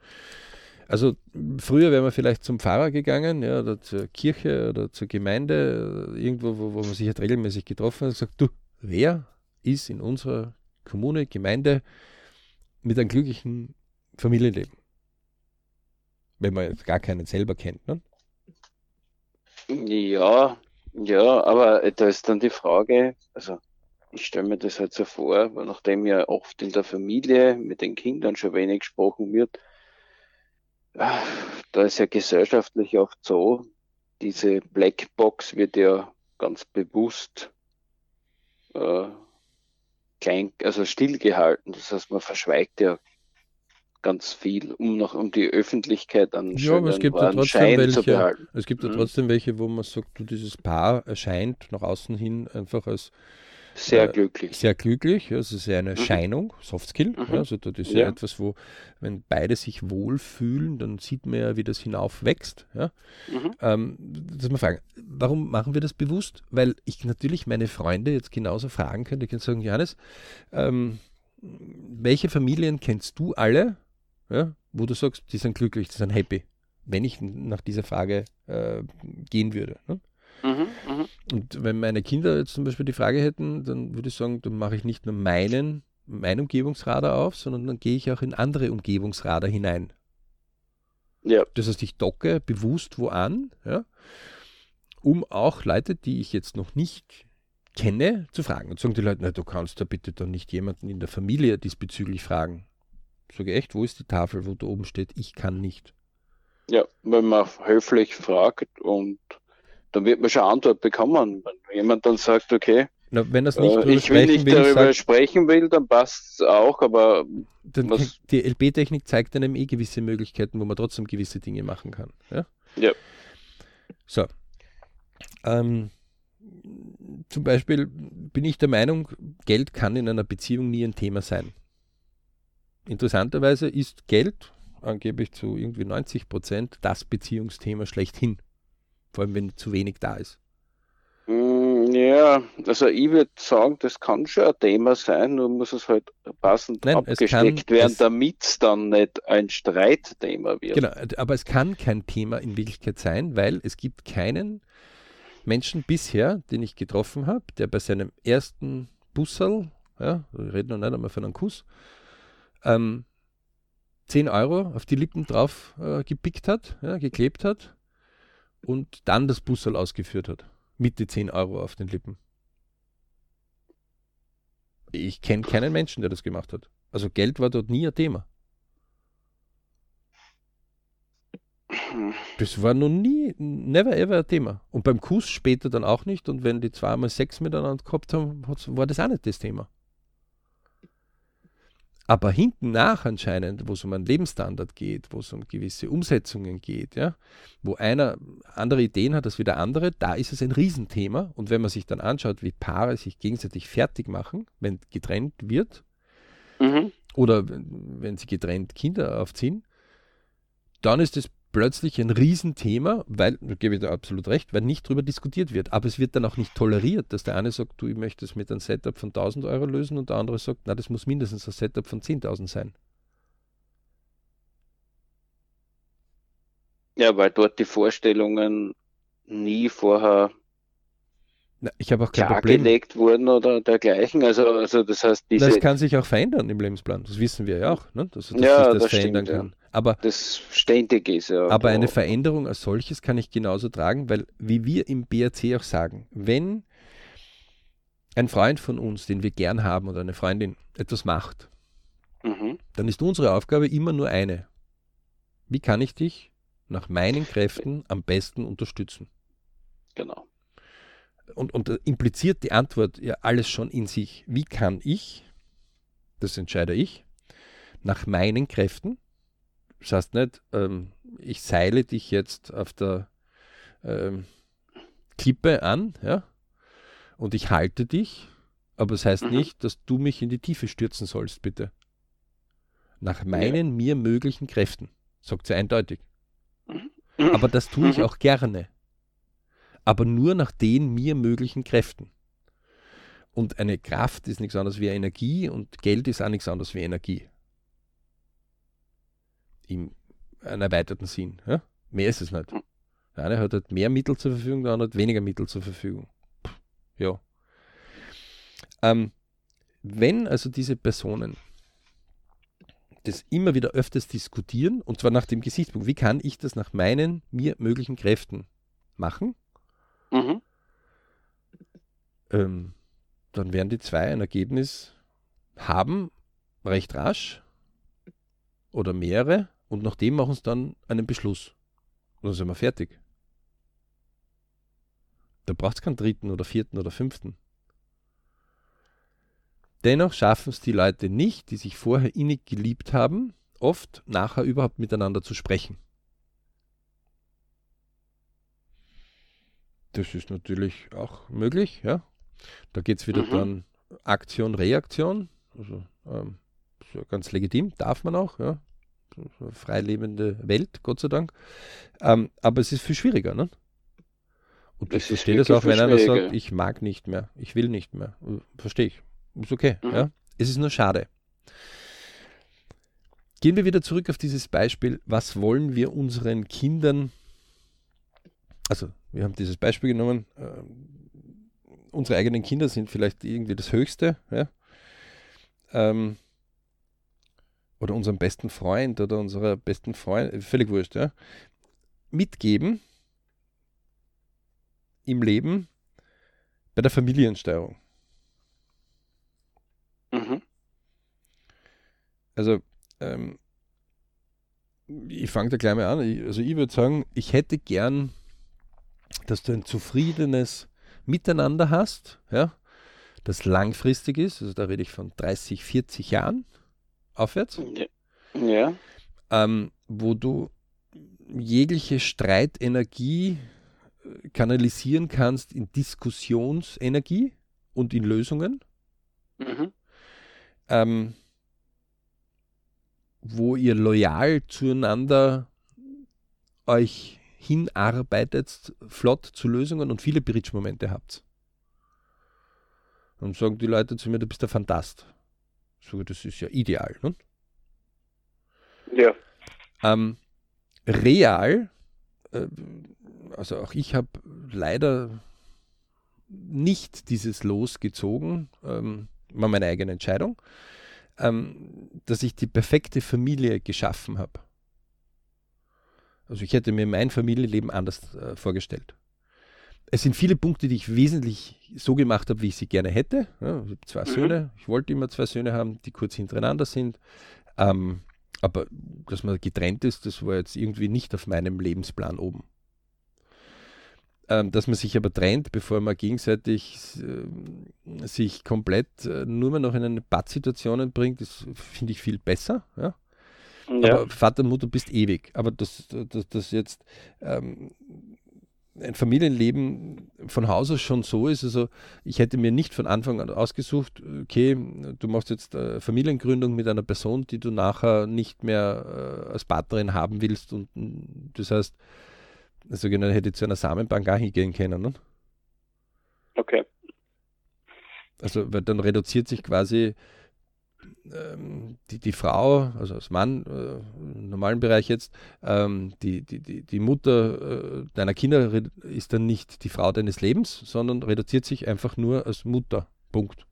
Speaker 1: Also früher wäre man vielleicht zum Pfarrer gegangen, ja, oder zur Kirche oder zur Gemeinde, irgendwo, wo, wo man sich halt regelmäßig getroffen hat und gesagt, du, wer ist in unserer Kommune, Gemeinde mit einem glücklichen Familienleben? Wenn man jetzt gar keinen selber kennt. Ne?
Speaker 2: Ja, ja, aber da ist dann die Frage, also ich stelle mir das halt so vor, nachdem ja oft in der Familie mit den Kindern schon wenig gesprochen wird, da ist ja gesellschaftlich oft so, diese Blackbox wird ja ganz bewusst äh, klein, also stillgehalten. Das heißt, man verschweigt ja ganz viel, um noch um die Öffentlichkeit an
Speaker 1: ja, aber es gibt ja trotzdem Schein welche, zu behalten. Es gibt ja mhm. trotzdem welche, wo man sagt, du, dieses Paar erscheint nach außen hin einfach als
Speaker 2: sehr äh, glücklich.
Speaker 1: Sehr glücklich. Also es ist eine mhm. Erscheinung, Softskill. Mhm. Ja, also das ist ja. ja. etwas, wo, wenn beide sich wohlfühlen, dann sieht man ja, wie das hinaufwächst. Ja? Mhm. Ähm, dass man fragen, warum machen wir das bewusst? Weil ich natürlich meine Freunde jetzt genauso fragen könnte. Ich könnte sagen, Johannes, ähm, welche Familien kennst du alle, ja, wo du sagst, die sind glücklich, die sind happy, wenn ich nach dieser Frage äh, gehen würde. Ne? Mhm, mh. Und wenn meine Kinder jetzt zum Beispiel die Frage hätten, dann würde ich sagen, dann mache ich nicht nur meinen, mein Umgebungsradar auf, sondern dann gehe ich auch in andere Umgebungsradar hinein. Ja. Das heißt, ich docke bewusst wo an, ja, um auch Leute, die ich jetzt noch nicht kenne, zu fragen. Und sagen die Leute, na, du kannst da bitte dann nicht jemanden in der Familie diesbezüglich fragen. Sage echt, wo ist die Tafel, wo da oben steht, ich kann nicht?
Speaker 2: Ja, wenn man höflich fragt und dann wird man schon Antwort bekommen. Wenn jemand dann sagt, okay,
Speaker 1: Na, wenn das nicht
Speaker 2: äh, ich will nicht will, darüber sagt, sprechen will, dann passt es auch, aber
Speaker 1: was, die LB-Technik zeigt einem eh gewisse Möglichkeiten, wo man trotzdem gewisse Dinge machen kann. Ja.
Speaker 2: ja.
Speaker 1: So. Ähm, zum Beispiel bin ich der Meinung, Geld kann in einer Beziehung nie ein Thema sein. Interessanterweise ist Geld angeblich zu irgendwie 90 Prozent das Beziehungsthema schlechthin. Vor allem, wenn zu wenig da ist.
Speaker 2: Mm, ja, also ich würde sagen, das kann schon ein Thema sein, nur muss es halt passend Nein, abgesteckt kann, werden, damit es dann nicht ein Streitthema wird.
Speaker 1: Genau, aber es kann kein Thema in Wirklichkeit sein, weil es gibt keinen Menschen bisher, den ich getroffen habe, der bei seinem ersten Bussel, ja, wir reden noch nicht einmal von einem Kuss, ähm, 10 Euro auf die Lippen drauf äh, gepickt hat, ja, geklebt hat und dann das Bussel ausgeführt hat. Mit die 10 Euro auf den Lippen. Ich kenne keinen Menschen, der das gemacht hat. Also Geld war dort nie ein Thema. Das war noch nie, never ever ein Thema. Und beim Kuss später dann auch nicht. Und wenn die zweimal Sex miteinander gehabt haben, war das auch nicht das Thema. Aber hinten nach anscheinend, wo es um einen Lebensstandard geht, wo es um gewisse Umsetzungen geht, ja, wo einer andere Ideen hat als wie der andere, da ist es ein Riesenthema. Und wenn man sich dann anschaut, wie Paare sich gegenseitig fertig machen, wenn getrennt wird, mhm. oder wenn sie getrennt Kinder aufziehen, dann ist es plötzlich ein Riesenthema, weil, da gebe ich dir absolut recht, weil nicht darüber diskutiert wird. Aber es wird dann auch nicht toleriert, dass der eine sagt, du, ich möchte es mit einem Setup von 1000 Euro lösen und der andere sagt, na, das muss mindestens ein Setup von 10.000 sein.
Speaker 2: Ja, weil dort die Vorstellungen nie vorher
Speaker 1: Na, ich habe auch kein Problem.
Speaker 2: klargelegt wurden oder dergleichen. Also, also das heißt, diese,
Speaker 1: Das kann sich auch verändern im Lebensplan. Das wissen wir ja auch, ne? dass, dass
Speaker 2: Ja,
Speaker 1: sich das,
Speaker 2: das
Speaker 1: verändern
Speaker 2: stimmt, ja.
Speaker 1: kann. Aber,
Speaker 2: das ständig ist. Ja,
Speaker 1: aber eine
Speaker 2: Da-
Speaker 1: Veränderung als solches kann ich genauso tragen, weil, wie wir im BRC auch sagen, wenn ein Freund von uns, den wir gern haben oder eine Freundin etwas macht,
Speaker 2: Mhm.
Speaker 1: dann ist unsere Aufgabe immer nur eine. Wie kann ich dich nach meinen Kräften am besten unterstützen?
Speaker 2: Genau.
Speaker 1: Und, und da impliziert die Antwort ja alles schon in sich. Wie kann ich, das entscheide ich, nach meinen Kräften, das heißt nicht, ähm, ich seile dich jetzt auf der ähm, Klippe an, ja, und ich halte dich, aber es das heißt
Speaker 2: Mhm.
Speaker 1: nicht, dass du mich in die Tiefe stürzen sollst, bitte. Nach meinen mir möglichen Kräften, sagt sie eindeutig. Aber das tue ich
Speaker 2: Mhm.
Speaker 1: auch gerne. Aber nur nach den mir möglichen Kräften. Und eine Kraft ist nichts anderes wie Energie und Geld ist auch nichts anderes wie Energie. Im einem erweiterten Sinn. Ja? Mehr ist es nicht.
Speaker 2: Mhm.
Speaker 1: Der eine hat halt mehr Mittel zur Verfügung, der andere hat weniger Mittel zur Verfügung. Pff, ja. Ähm, wenn also diese Personen das immer wieder öfters diskutieren, und zwar nach dem Gesichtspunkt, wie kann ich das nach meinen mir möglichen Kräften machen,
Speaker 2: Mhm.
Speaker 1: ähm, dann werden die zwei ein Ergebnis haben, recht rasch oder mehrere, und nach dem machen sie dann einen Beschluss. Und dann sind wir fertig. Da braucht es keinen dritten oder vierten oder fünften. Dennoch schaffen es die Leute nicht, die sich vorher innig geliebt haben, oft nachher überhaupt miteinander zu sprechen. Das ist natürlich auch möglich, ja. Da geht es wieder
Speaker 2: Mhm.
Speaker 1: dann Aktion, Reaktion. Also ähm, ja ganz legitim, darf man auch, ja. Freilebende Welt, Gott sei Dank. Ähm, aber es ist viel schwieriger, ne? Und
Speaker 2: Das
Speaker 1: ich verstehe das auch, wenn einer sagt, ich mag nicht mehr, ich will nicht mehr. Äh, Verstehe ich. Ist okay,
Speaker 2: Mhm.
Speaker 1: ja. Es ist nur schade. Gehen wir wieder zurück auf dieses Beispiel, was wollen wir unseren Kindern, also wir haben dieses Beispiel genommen, ähm, unsere eigenen Kinder sind vielleicht irgendwie das Höchste, ja? ähm, oder unserem besten Freund oder unserer besten Freund, völlig wurscht, ja? mitgeben im Leben bei der Familiensteuerung.
Speaker 2: Mhm.
Speaker 1: Also, ähm, ich fange da gleich mal an. Ich, also, ich würde sagen, ich hätte gern, dass du ein zufriedenes Miteinander hast, ja, das langfristig ist. Also, da rede ich von 30, 40 Jahren aufwärts,
Speaker 2: Ja.
Speaker 1: ähm, wo du jegliche Streitenergie äh, kanalisieren kannst in Diskussionsenergie und in Lösungen.
Speaker 2: Mhm.
Speaker 1: ähm, wo ihr loyal zueinander euch hinarbeitet, flott zu Lösungen und viele Bridge-Momente habt. Dann sagen die Leute zu mir, du bist der Fantast. So, das ist ja ideal. Ne?
Speaker 2: Ja.
Speaker 1: Ähm, real, äh, also auch ich habe leider nicht dieses Los gezogen, ähm, war meine eigene Entscheidung, ähm, dass ich die perfekte Familie geschaffen habe. Also ich hätte mir mein Familienleben anders äh, vorgestellt. Es sind viele Punkte, die ich wesentlich so gemacht habe, wie ich sie gerne hätte. Ja, ich habe zwei
Speaker 2: Mhm.
Speaker 1: Söhne, ich wollte immer zwei Söhne haben, die kurz hintereinander sind. Ähm, aber dass man getrennt ist, das war jetzt irgendwie nicht auf meinem Lebensplan oben. Ähm, dass man sich aber trennt, bevor man gegenseitig äh, sich komplett äh, nur mehr noch in eine Pattsituationen bringt, das finde ich viel besser. Ja?
Speaker 2: Ja.
Speaker 1: Aber Vater und Mutter bist ewig. Aber das, das, das jetzt ähm, ein Familienleben von Haus aus schon so ist, also ich hätte mir nicht von Anfang an ausgesucht, okay, du machst jetzt äh, Familiengründung mit einer Person, die du nachher nicht mehr äh, als Partnerin haben willst und mm, das heißt, also genau, hätte ich zu einer Samenbank auch hingehen können. Ne?
Speaker 2: Okay.
Speaker 1: Also, weil dann reduziert sich quasi ähm, die, die Frau, also als Mann äh, im normalen Bereich jetzt, ähm, die, die, die, die Mutter äh, deiner Kinder ist dann nicht die Frau deines Lebens, sondern reduziert sich einfach nur als Mutter. Punkt.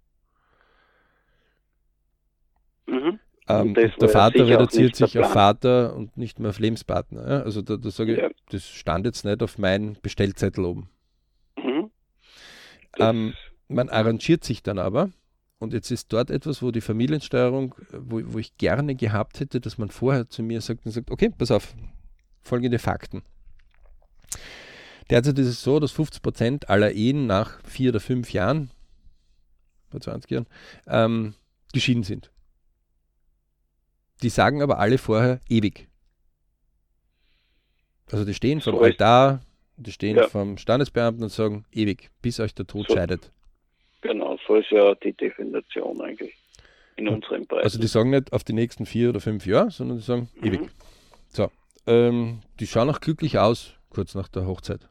Speaker 1: Mhm. Ähm, der Vater reduziert sich auf Vater und nicht mehr auf Lebenspartner. Ja? Also da, da sage ich, ja. das stand jetzt nicht auf meinen Bestellzettel oben. Mhm. Ähm, man arrangiert sich dann aber und jetzt ist dort etwas, wo die Familiensteuerung, wo, wo ich gerne gehabt hätte, dass man vorher zu mir sagt und sagt, okay, pass auf, folgende Fakten. Derzeit ist es so, dass 50 Prozent aller Ehen nach vier oder fünf Jahren, vor 20 Jahren, ähm, geschieden sind. Die sagen aber alle vorher ewig. Also die stehen vom so Altar, die stehen ja. vom Standesbeamten und sagen ewig, bis euch der Tod so. scheidet.
Speaker 2: So ist ja die Definition eigentlich in unserem Bereich.
Speaker 1: Also die sagen nicht auf die nächsten vier oder fünf Jahre, sondern die sagen mhm. ewig. So, ähm, die schauen auch glücklich aus, kurz nach der Hochzeit.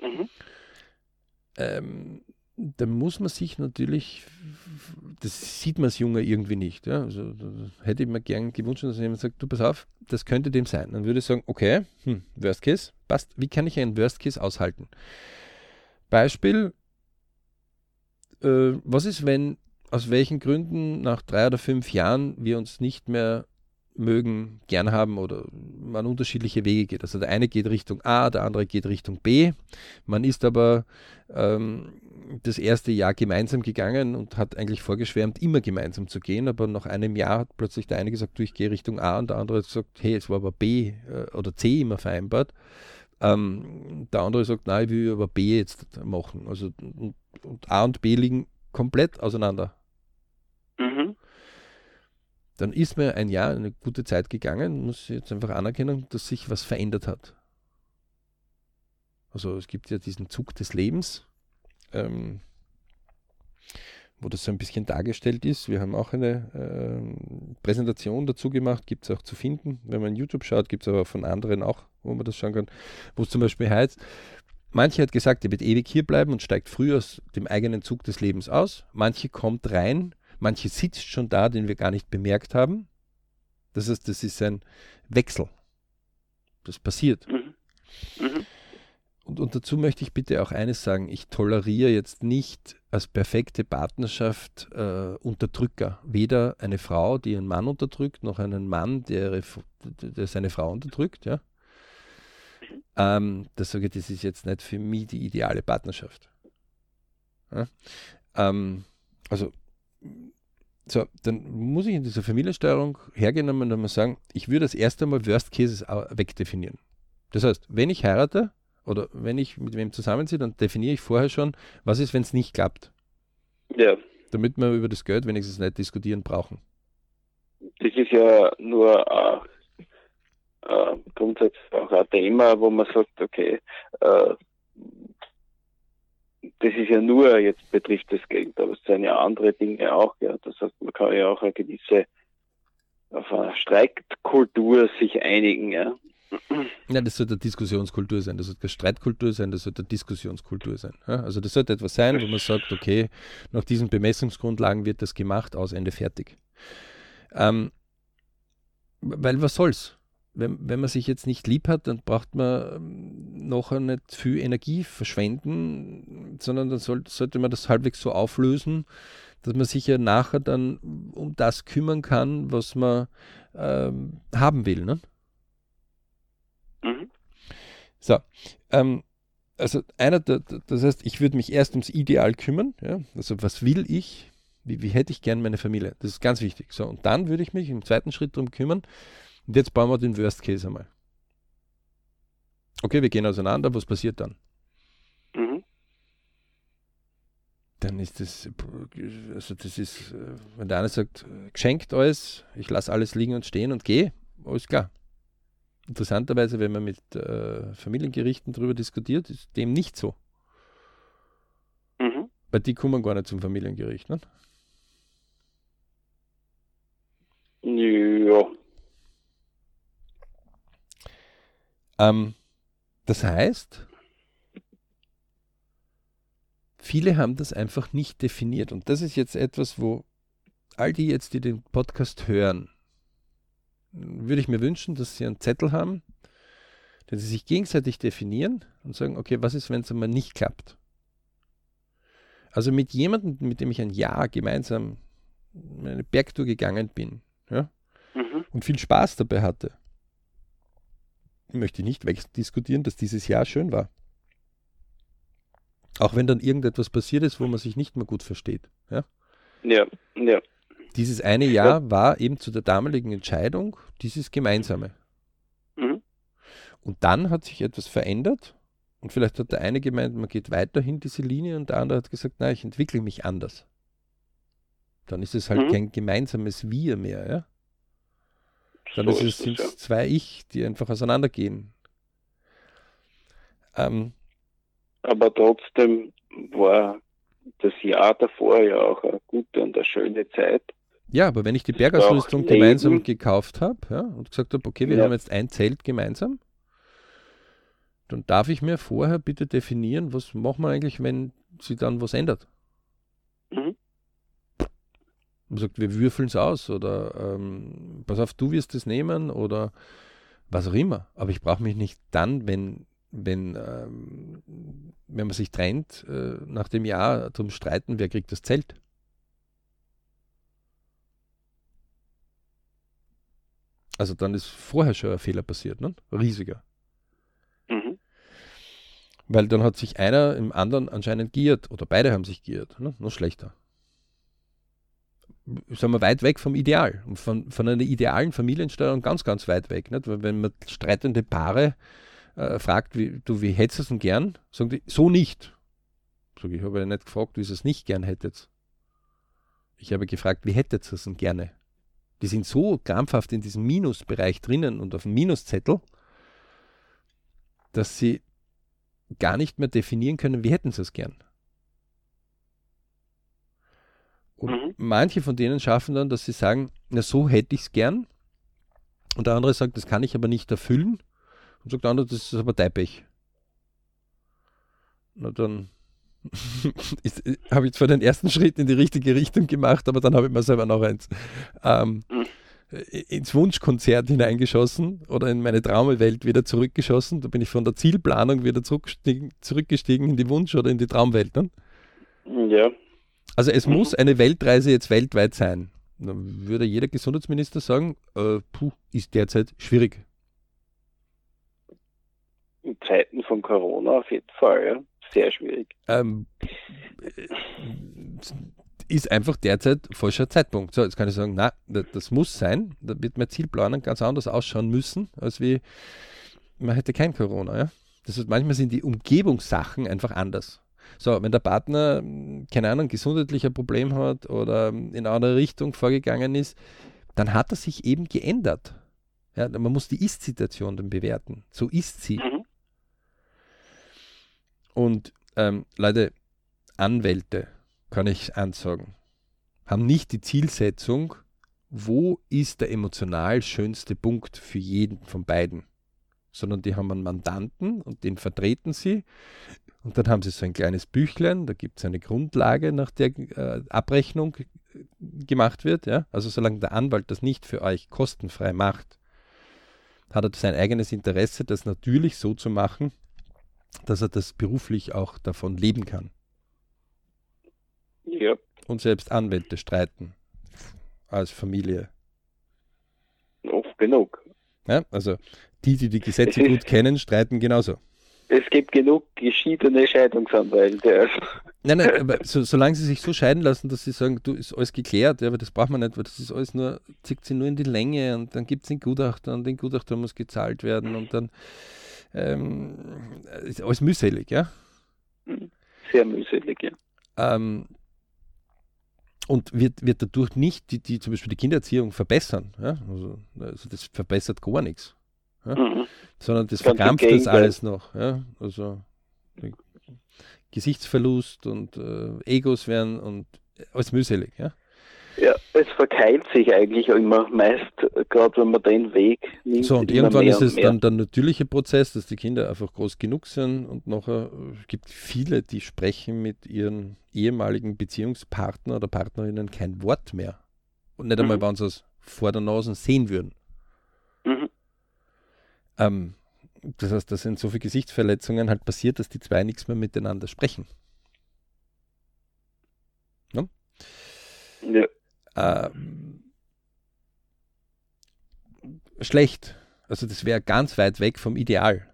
Speaker 1: Mhm. Ähm, da muss man sich natürlich, das sieht man als Junge irgendwie nicht. Ja? Also, hätte ich mir gern gewünscht, dass jemand sagt, du pass auf, das könnte dem sein. Dann würde ich sagen, okay, hm, Worst Case, passt. Wie kann ich einen Worst Case aushalten? Beispiel, äh, was ist, wenn aus welchen Gründen nach drei oder fünf Jahren wir uns nicht mehr mögen, gern haben oder man unterschiedliche Wege geht. Also der eine geht Richtung A, der andere geht Richtung B. Man ist aber ähm, das erste Jahr gemeinsam gegangen und hat eigentlich vorgeschwärmt, immer gemeinsam zu gehen, aber nach einem Jahr hat plötzlich der eine gesagt, du, ich gehe Richtung A und der andere hat gesagt, hey, es war aber B äh, oder C immer vereinbart. Ähm, der andere sagt, nein, ich will aber B jetzt machen. Also und, A und B liegen komplett auseinander. Mhm. Dann ist mir ein Jahr eine gute Zeit gegangen, muss ich jetzt einfach anerkennen, dass sich was verändert hat. Also es gibt ja diesen Zug des Lebens. Ähm, wo das so ein bisschen dargestellt ist. Wir haben auch eine äh, Präsentation dazu gemacht, gibt es auch zu finden. Wenn man YouTube schaut, gibt es aber von anderen auch, wo man das schauen kann, wo es zum Beispiel heißt, manche hat gesagt, er wird ewig hier bleiben und steigt früh aus dem eigenen Zug des Lebens aus. Manche kommt rein, manche sitzt schon da, den wir gar nicht bemerkt haben. Das heißt, das ist ein Wechsel. Das passiert. Mhm. Mhm. Und, und, dazu möchte ich bitte auch eines sagen, ich toleriere jetzt nicht als perfekte Partnerschaft äh, Unterdrücker. Weder eine Frau, die ihren Mann unterdrückt, noch einen Mann, der, der seine Frau unterdrückt. Ja? Ähm, das sage ich, das ist jetzt nicht für mich die ideale Partnerschaft. Ja? Ähm, also, so, dann muss ich in dieser Familiensteuerung hergehen und mal sagen, ich würde das erste Mal Worst Cases wegdefinieren. Das heißt, wenn ich heirate, oder wenn ich mit wem zusammenziehe, dann definiere ich vorher schon, was ist, wenn es nicht klappt.
Speaker 2: Ja.
Speaker 1: Damit wir über das Geld wenigstens nicht diskutieren brauchen.
Speaker 2: Das ist ja nur äh, grundsätzlich auch ein Thema, wo man sagt, okay, äh, das ist ja nur, jetzt betrifft das Geld, aber es sind ja andere Dinge auch, ja. Das heißt, man kann ja auch eine gewisse auf eine Streikkultur sich einigen, ja.
Speaker 1: Ja, das sollte eine Diskussionskultur sein, das sollte keine Streitkultur sein, das sollte eine Diskussionskultur sein. Ja? Also das sollte etwas sein, wo man sagt, okay, nach diesen Bemessungsgrundlagen wird das gemacht, aus Ende fertig. Ähm, weil was soll's? Wenn, wenn man sich jetzt nicht lieb hat, dann braucht man ähm, noch nicht viel Energie verschwenden, sondern dann soll, sollte man das halbwegs so auflösen, dass man sich ja nachher dann um das kümmern kann, was man ähm, haben will. Ne? Mhm. So, ähm, also einer, der, das heißt, ich würde mich erst ums Ideal kümmern. Ja? Also was will ich? Wie, wie hätte ich gern meine Familie? Das ist ganz wichtig. So, und dann würde ich mich im zweiten Schritt darum kümmern. Und jetzt bauen wir den Worst Case einmal. Okay, wir gehen auseinander. Was passiert dann? Mhm. Dann ist das, also das ist, wenn der eine sagt, geschenkt alles, ich lasse alles liegen und stehen und gehe, alles klar. Interessanterweise, wenn man mit äh, Familiengerichten darüber diskutiert, ist dem nicht so. Mhm. Weil die kommen gar nicht zum Familiengericht, ne?
Speaker 2: Ja.
Speaker 1: Ähm, das heißt, viele haben das einfach nicht definiert. Und das ist jetzt etwas, wo all die jetzt, die den Podcast hören, würde ich mir wünschen, dass sie einen Zettel haben, den sie sich gegenseitig definieren und sagen, okay, was ist, wenn es einmal nicht klappt? Also mit jemandem, mit dem ich ein Jahr gemeinsam eine Bergtour gegangen bin ja, mhm. und viel Spaß dabei hatte, möchte ich nicht wegdiskutieren, dass dieses Jahr schön war. Auch wenn dann irgendetwas passiert ist, wo man sich nicht mehr gut versteht. Ja,
Speaker 2: ja. ja.
Speaker 1: Dieses eine Jahr ja. war eben zu der damaligen Entscheidung dieses Gemeinsame. Mhm. Und dann hat sich etwas verändert und vielleicht hat der eine gemeint, man geht weiterhin diese Linie und der andere hat gesagt, nein, ich entwickle mich anders. Dann ist es halt mhm. kein gemeinsames Wir mehr, ja. Dann so ist es, sind es ja. zwei Ich, die einfach auseinandergehen.
Speaker 2: Ähm, Aber trotzdem war das Jahr davor ja auch eine gute und eine schöne Zeit.
Speaker 1: Ja, aber wenn ich die Bergausrüstung gemeinsam gekauft habe ja, und gesagt habe, okay, wir ja. haben jetzt ein Zelt gemeinsam, dann darf ich mir vorher bitte definieren, was machen wir eigentlich, wenn sich dann was ändert. Mhm. Man sagt, wir würfeln es aus oder ähm, pass auf, du wirst es nehmen oder was auch immer. Aber ich brauche mich nicht dann, wenn, wenn, ähm, wenn man sich trennt, äh, nach dem Jahr darum streiten, wer kriegt das Zelt. Also dann ist vorher schon ein Fehler passiert, ne? riesiger. Mhm. Weil dann hat sich einer im anderen anscheinend giert oder beide haben sich giert, ne? noch schlechter. Sagen wir weit weg vom Ideal, von, von einer idealen Familiensteuerung ganz, ganz weit weg. Nicht? Weil wenn man streitende Paare äh, fragt, wie, du, wie hättest du es denn gern, sagen die, so nicht. Sag ich, habe ja nicht gefragt, wie ihr es nicht gern hättet. Ich habe gefragt, wie hättet ihr es denn gerne? Die sind so krampfhaft in diesem Minusbereich drinnen und auf dem Minuszettel, dass sie gar nicht mehr definieren können, wie hätten sie es gern. Und mhm. manche von denen schaffen dann, dass sie sagen, na so hätte ich es gern. Und der andere sagt, das kann ich aber nicht erfüllen. Und sagt der andere, das ist aber Pech. Na dann (laughs) habe ich zwar den ersten Schritt in die richtige Richtung gemacht, aber dann habe ich mir selber noch eins ähm, ins Wunschkonzert hineingeschossen oder in meine Traumwelt wieder zurückgeschossen. Da bin ich von der Zielplanung wieder zurückgestiegen in die Wunsch- oder in die Traumwelt. Ne?
Speaker 2: Ja.
Speaker 1: Also es mhm. muss eine Weltreise jetzt weltweit sein. Dann würde jeder Gesundheitsminister sagen, äh, puh, ist derzeit schwierig.
Speaker 2: In Zeiten von Corona auf jeden Fall, ja sehr schwierig. Ähm,
Speaker 1: ist einfach derzeit falscher Zeitpunkt. So, jetzt kann ich sagen, na, das muss sein. Da wird mein Zielplanung ganz anders ausschauen müssen, als wie man hätte kein Corona. Ja? Das heißt, manchmal sind die Umgebungssachen einfach anders. So, wenn der Partner, keine Ahnung, gesundheitlicher Problem hat oder in eine andere Richtung vorgegangen ist, dann hat er sich eben geändert. Ja, man muss die Ist-Situation dann bewerten. So ist sie. Mhm. Und ähm, Leute, Anwälte, kann ich ansagen, haben nicht die Zielsetzung, wo ist der emotional schönste Punkt für jeden von beiden, sondern die haben einen Mandanten und den vertreten sie. Und dann haben sie so ein kleines Büchlein, da gibt es eine Grundlage, nach der äh, Abrechnung gemacht wird. Ja? Also solange der Anwalt das nicht für euch kostenfrei macht, hat er sein eigenes Interesse, das natürlich so zu machen, dass er das beruflich auch davon leben kann.
Speaker 2: Ja.
Speaker 1: Und selbst Anwälte streiten als Familie.
Speaker 2: Oft genug.
Speaker 1: Ja, also die, die die Gesetze (laughs) gut kennen, streiten genauso.
Speaker 2: Es gibt genug geschiedene Scheidungsanwälte. Also.
Speaker 1: Nein, nein, aber so, solange sie sich so scheiden lassen, dass sie sagen, du ist alles geklärt, ja, aber das braucht man nicht, weil das ist alles nur, zieht sie nur in die Länge und dann gibt es den Gutachter und den Gutachter muss gezahlt werden und dann ähm, ist alles mühselig, ja?
Speaker 2: Sehr mühselig, ja.
Speaker 1: Ähm, und wird, wird dadurch nicht die, die zum Beispiel die Kindererziehung verbessern. Ja? Also, also das verbessert gar nichts. Ja? Mhm. Sondern das Ganz verkrampft das alles noch. Ja? Also Gesichtsverlust und äh, Egos werden und alles mühselig. Ja?
Speaker 2: Ja, es verkeilt sich eigentlich immer meist, gerade wenn man den Weg
Speaker 1: nimmt. So, und irgendwann ist es dann der natürliche Prozess, dass die Kinder einfach groß genug sind und nachher äh, gibt viele, die sprechen mit ihren ehemaligen Beziehungspartner oder Partnerinnen kein Wort mehr. Und nicht einmal, mhm. wenn sie es vor der Nase sehen würden. Mhm. Ähm, das heißt, da sind so viele Gesichtsverletzungen halt passiert, dass die zwei nichts mehr miteinander sprechen. Ne? Ja. Ähm, schlecht. Also das wäre ganz weit weg vom Ideal.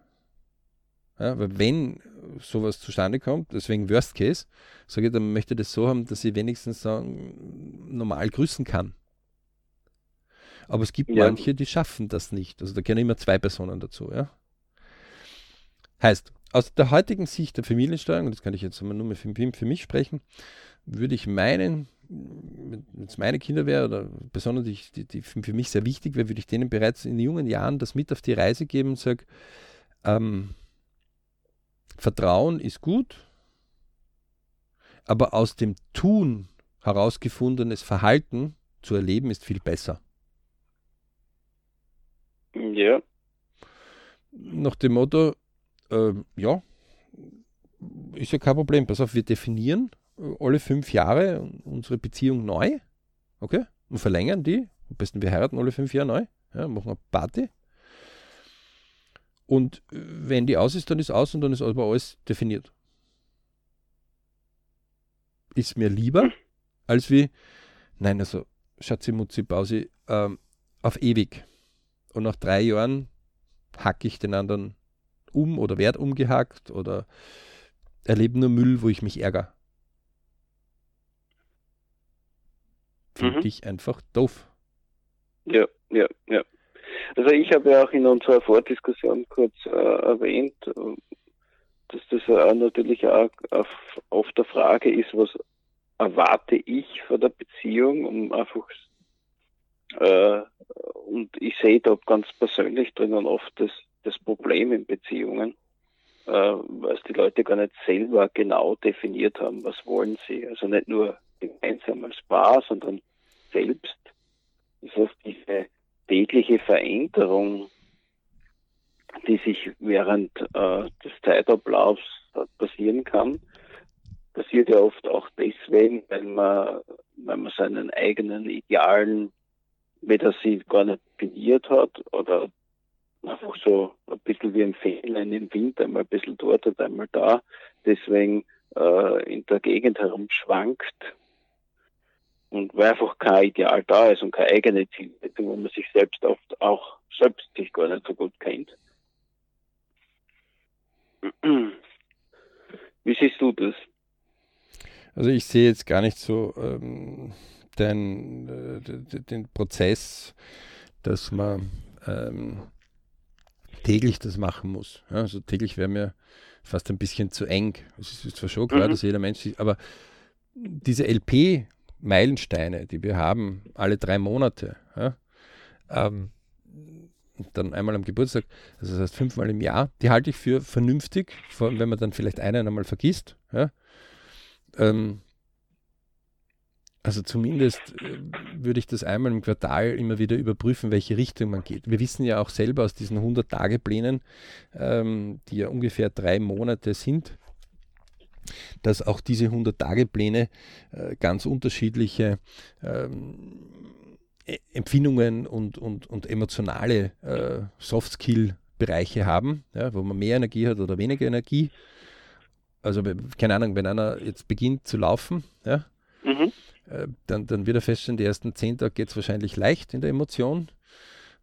Speaker 1: Ja, weil wenn sowas zustande kommt, deswegen Worst Case, sage ich, dann möchte ich das so haben, dass ich wenigstens sagen, normal grüßen kann. Aber es gibt ja. manche, die schaffen das nicht. Also da gehören immer zwei Personen dazu. Ja? Heißt, aus der heutigen Sicht der Familiensteuerung, und das kann ich jetzt nur mehr für, für mich sprechen, würde ich meinen, wenn es meine Kinder wäre oder Personen, die, die, die, für mich sehr wichtig wäre, würde ich denen bereits in jungen Jahren das mit auf die Reise geben und sage, ähm, Vertrauen ist gut, aber aus dem Tun herausgefundenes Verhalten zu erleben ist viel besser.
Speaker 2: Ja.
Speaker 1: Nach dem Motto, äh, ja, ist ja kein Problem. Pass auf, wir definieren äh, alle fünf Jahre unsere Beziehung neu. Okay? Und verlängern die. Am besten wir heiraten alle fünf Jahre neu. Ja, machen eine Party. Und äh, wenn die aus ist, dann ist aus und dann ist aber alles definiert. Ist mir lieber, als wie, nein, also Schatzi, Mutzi, Bausi, ähm, auf ewig. Und nach drei Jahren hacke ich den anderen um oder werde umgehackt oder erlebe nur Müll, wo ich mich ärgere. Finde mhm. ich einfach doof.
Speaker 2: Ja, ja, ja. Also ich habe ja auch in unserer Vordiskussion kurz äh, erwähnt, dass das auch natürlich auch auf, oft der Frage ist, was erwarte ich von der Beziehung, um einfach äh, und ich sehe da ganz persönlich drinnen oft das, das Problem in Beziehungen, äh, weil die Leute gar nicht selber genau definiert haben, was wollen sie. Also nicht nur gemeinsam als Paar, sondern selbst. Das heißt, diese tägliche Veränderung, die sich während äh, des Zeitablaufs passieren kann, passiert ja oft auch deswegen, weil man, weil man seinen eigenen Idealen weder sie gar nicht definiert hat oder einfach so ein bisschen wie ein Fähnlein im Wind, einmal ein bisschen dort und einmal da, deswegen äh, in der Gegend herumschwankt und weil einfach kein Ideal da ist und keine eigene Zielsetzung, wo man sich selbst oft auch selbst sich gar nicht so gut kennt. Wie siehst du das?
Speaker 1: Also ich sehe jetzt gar nicht so ähm, den, äh, den Prozess, dass man ähm, täglich das machen muss. Ja, also täglich wäre mir fast ein bisschen zu eng. Es ist zwar schon klar, mhm. dass jeder Mensch, aber diese LP Meilensteine, die wir haben, alle drei Monate. Ja? Ähm, dann einmal am Geburtstag, also das heißt fünfmal im Jahr, die halte ich für vernünftig, vor allem wenn man dann vielleicht einen einmal vergisst. Ja? Ähm, also zumindest äh, würde ich das einmal im Quartal immer wieder überprüfen, welche Richtung man geht. Wir wissen ja auch selber aus diesen 100-Tage-Plänen, ähm, die ja ungefähr drei Monate sind, dass auch diese 100-Tage-Pläne äh, ganz unterschiedliche ähm, e-, Empfindungen und, und, und emotionale äh, Soft-Skill-Bereiche haben, ja, wo man mehr Energie hat oder weniger Energie. Also, keine Ahnung, wenn einer jetzt beginnt zu laufen, ja, mhm. äh, dann, dann wird er feststellen, die ersten 10 Tage geht es wahrscheinlich leicht in der Emotion.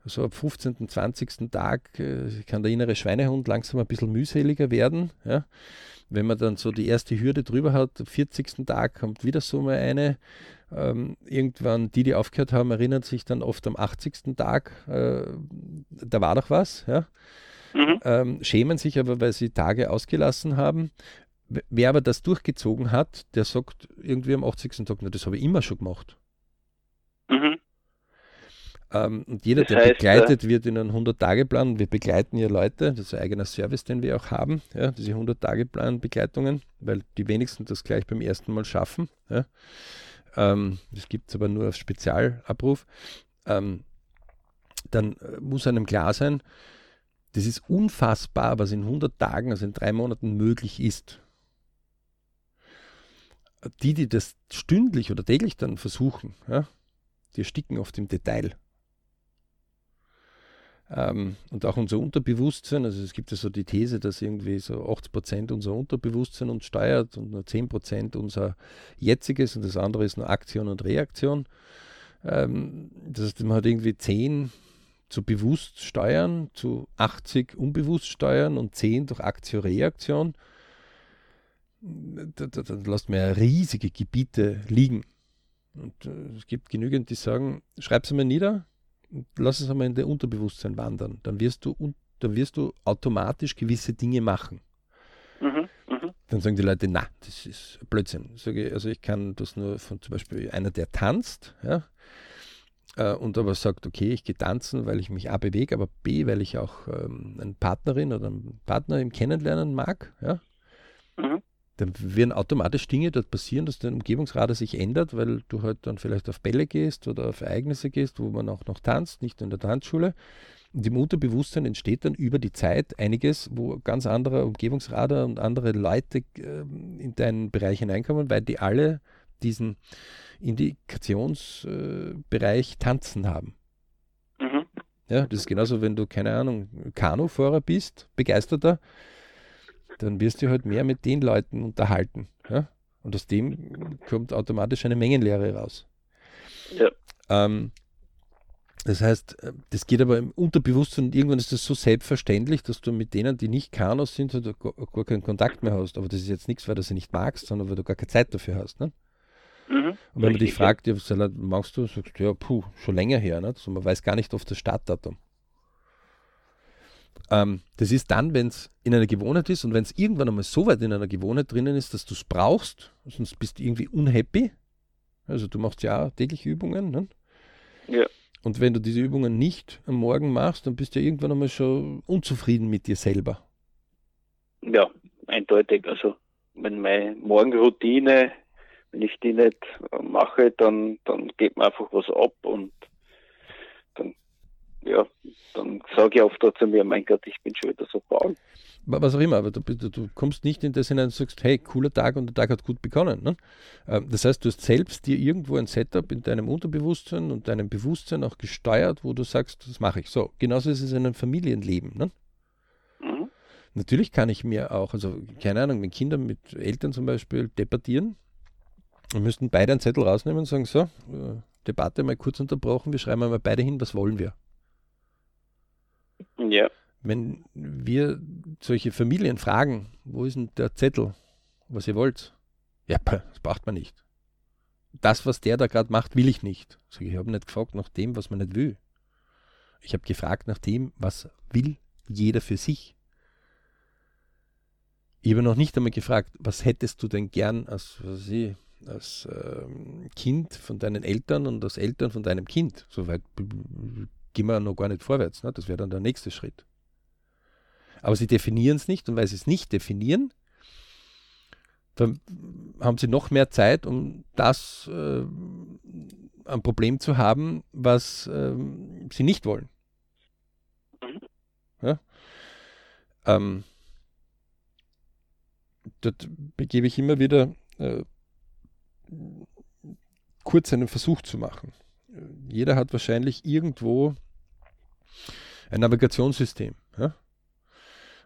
Speaker 1: So ab 15., 20. Tag äh, kann der innere Schweinehund langsam ein bisschen mühseliger werden. Ja wenn man dann so die erste Hürde drüber hat, am 40. Tag kommt wieder so mal eine. Ähm, irgendwann, die, die aufgehört haben, erinnern sich dann oft am 80. Tag, äh, da war doch was. Ja? Mhm. Ähm, schämen sich aber, weil sie Tage ausgelassen haben. Wer aber das durchgezogen hat, der sagt irgendwie am 80. Tag, na, das habe ich immer schon gemacht. Mhm. Ähm, und jeder, der heißt, begleitet wird in einem 100-Tage-Plan, wir begleiten ja Leute, das ist ein eigener Service, den wir auch haben, ja, diese 100-Tage-Plan-Begleitungen, weil die wenigsten das gleich beim ersten Mal schaffen. Ja. Ähm, das gibt es aber nur auf Spezialabruf. Ähm, dann äh, muss einem klar sein, das ist unfassbar, was in 100 Tagen, also in drei Monaten möglich ist. Die, die das stündlich oder täglich dann versuchen, ja, die ersticken oft im Detail. Ähm, und auch unser Unterbewusstsein, also es gibt ja so die These, dass irgendwie so 80 Prozent unser Unterbewusstsein uns steuert und nur 10 Prozent unser jetziges und das andere ist nur Aktion und Reaktion. Ähm, das heißt, man hat irgendwie 10 zu bewusst steuern, zu 80 unbewusst steuern und 10 durch Aktion-Reaktion. Dann man ja riesige Gebiete liegen. Und äh, es gibt genügend, die sagen, schreib es mal nieder, lass es einmal in dein Unterbewusstsein wandern. Dann wirst du, dann wirst du automatisch gewisse Dinge machen. Mhm, mh. Dann sagen die Leute, na, das ist Blödsinn. Sage, also ich kann das nur von zum Beispiel einer, der tanzt, ja, äh, und aber sagt, okay, ich gehe tanzen, weil ich mich A bewege, aber B, weil ich auch ähm, eine Partnerin oder einen Partner im Kennenlernen mag, ja, mhm dann werden automatisch Dinge dort passieren, dass dein Umgebungsradar sich ändert, weil du halt dann vielleicht auf Bälle gehst oder auf Ereignisse gehst, wo man auch noch tanzt, nicht nur in der Tanzschule. Und im Unterbewusstsein entsteht dann über die Zeit einiges, wo ganz anderer Umgebungsradar und andere Leute äh, in deinen Bereich hineinkommen, weil die alle diesen Indikationsbereich äh, tanzen haben. Mhm. Ja, das ist genauso, wenn du, keine Ahnung, Kanufahrer bist, begeisterter, dann wirst du halt mehr mit den Leuten unterhalten. Ja? Und aus dem kommt automatisch eine Mengenlehre raus. Ja. Ähm, das heißt, äh, das geht aber im Unterbewusstsein und irgendwann ist das so selbstverständlich, dass du mit denen, die nicht Kanos sind, halt gar, gar, keinen Kontakt mehr hast. Aber das ist jetzt nichts, weil du sie nicht magst, sondern weil du gar keine Zeit dafür hast. Ne? Mhm, und wenn man dich fragt, ja, was machst du, sagst du, ja, puh, schon länger her. Ne? Also man weiß gar nicht auf das Startdatum. Ähm, das ist dann, wenn es in einer Gewohnheit ist und wenn es irgendwann einmal so weit in einer Gewohnheit drinnen ist, dass du es brauchst, sonst bist du irgendwie unhappy. Also du machst ja täglich Übungen. Ne? Ja. Und wenn du diese Übungen nicht am Morgen machst, dann bist du ja irgendwann einmal schon unzufrieden mit dir selber.
Speaker 2: Ja, eindeutig. Also wenn meine Morgenroutine, wenn ich die nicht mache, dann, dann geht mir einfach was ab und dann ja, dann sage ich oft zu mir, mein Gott, ich bin schon wieder so faul.
Speaker 1: Was auch immer, aber du, du, du, kommst nicht in das hinein und sagst, hey, cooler Tag und der Tag hat gut begonnen. Ne? Ähm, das heißt, du hast selbst dir irgendwo ein Setup in deinem Unterbewusstsein und deinem Bewusstsein auch gesteuert, wo du sagst, das mache ich. So, genauso ist es in einem Familienleben. Ne? Mhm. Natürlich kann ich mir auch, also keine Ahnung, wenn Kinder mit Eltern zum Beispiel debattieren, müssten beide einen Zettel rausnehmen und sagen, so, äh, Debatte mal kurz unterbrochen, wir schreiben mal beide hin, was wollen wir. Ja. Wenn wir solche Familien fragen, wo ist denn der Zettel, was ihr wollt? Ja, (laughs) das braucht man nicht. Das, was der da gerade macht, will ich nicht. Also ich habe nicht gefragt nach dem, was man nicht will. Ich habe gefragt nach dem, was will jeder für sich. Ich habe noch nicht einmal gefragt, was hättest du denn gern als, was ich, als ähm, Kind von deinen Eltern und als Eltern von deinem Kind. Soweit gehen wir noch gar nicht vorwärts. Ne? Das wäre dann der nächste Schritt. Aber sie definieren es nicht und weil sie es nicht definieren, dann haben sie noch mehr Zeit, um das äh, ein Problem zu haben, was äh, sie nicht wollen. Mhm. Ja? Ähm, dort begebe ich immer wieder äh, kurz einen Versuch zu machen jeder hat wahrscheinlich irgendwo ein Navigationssystem. Ja?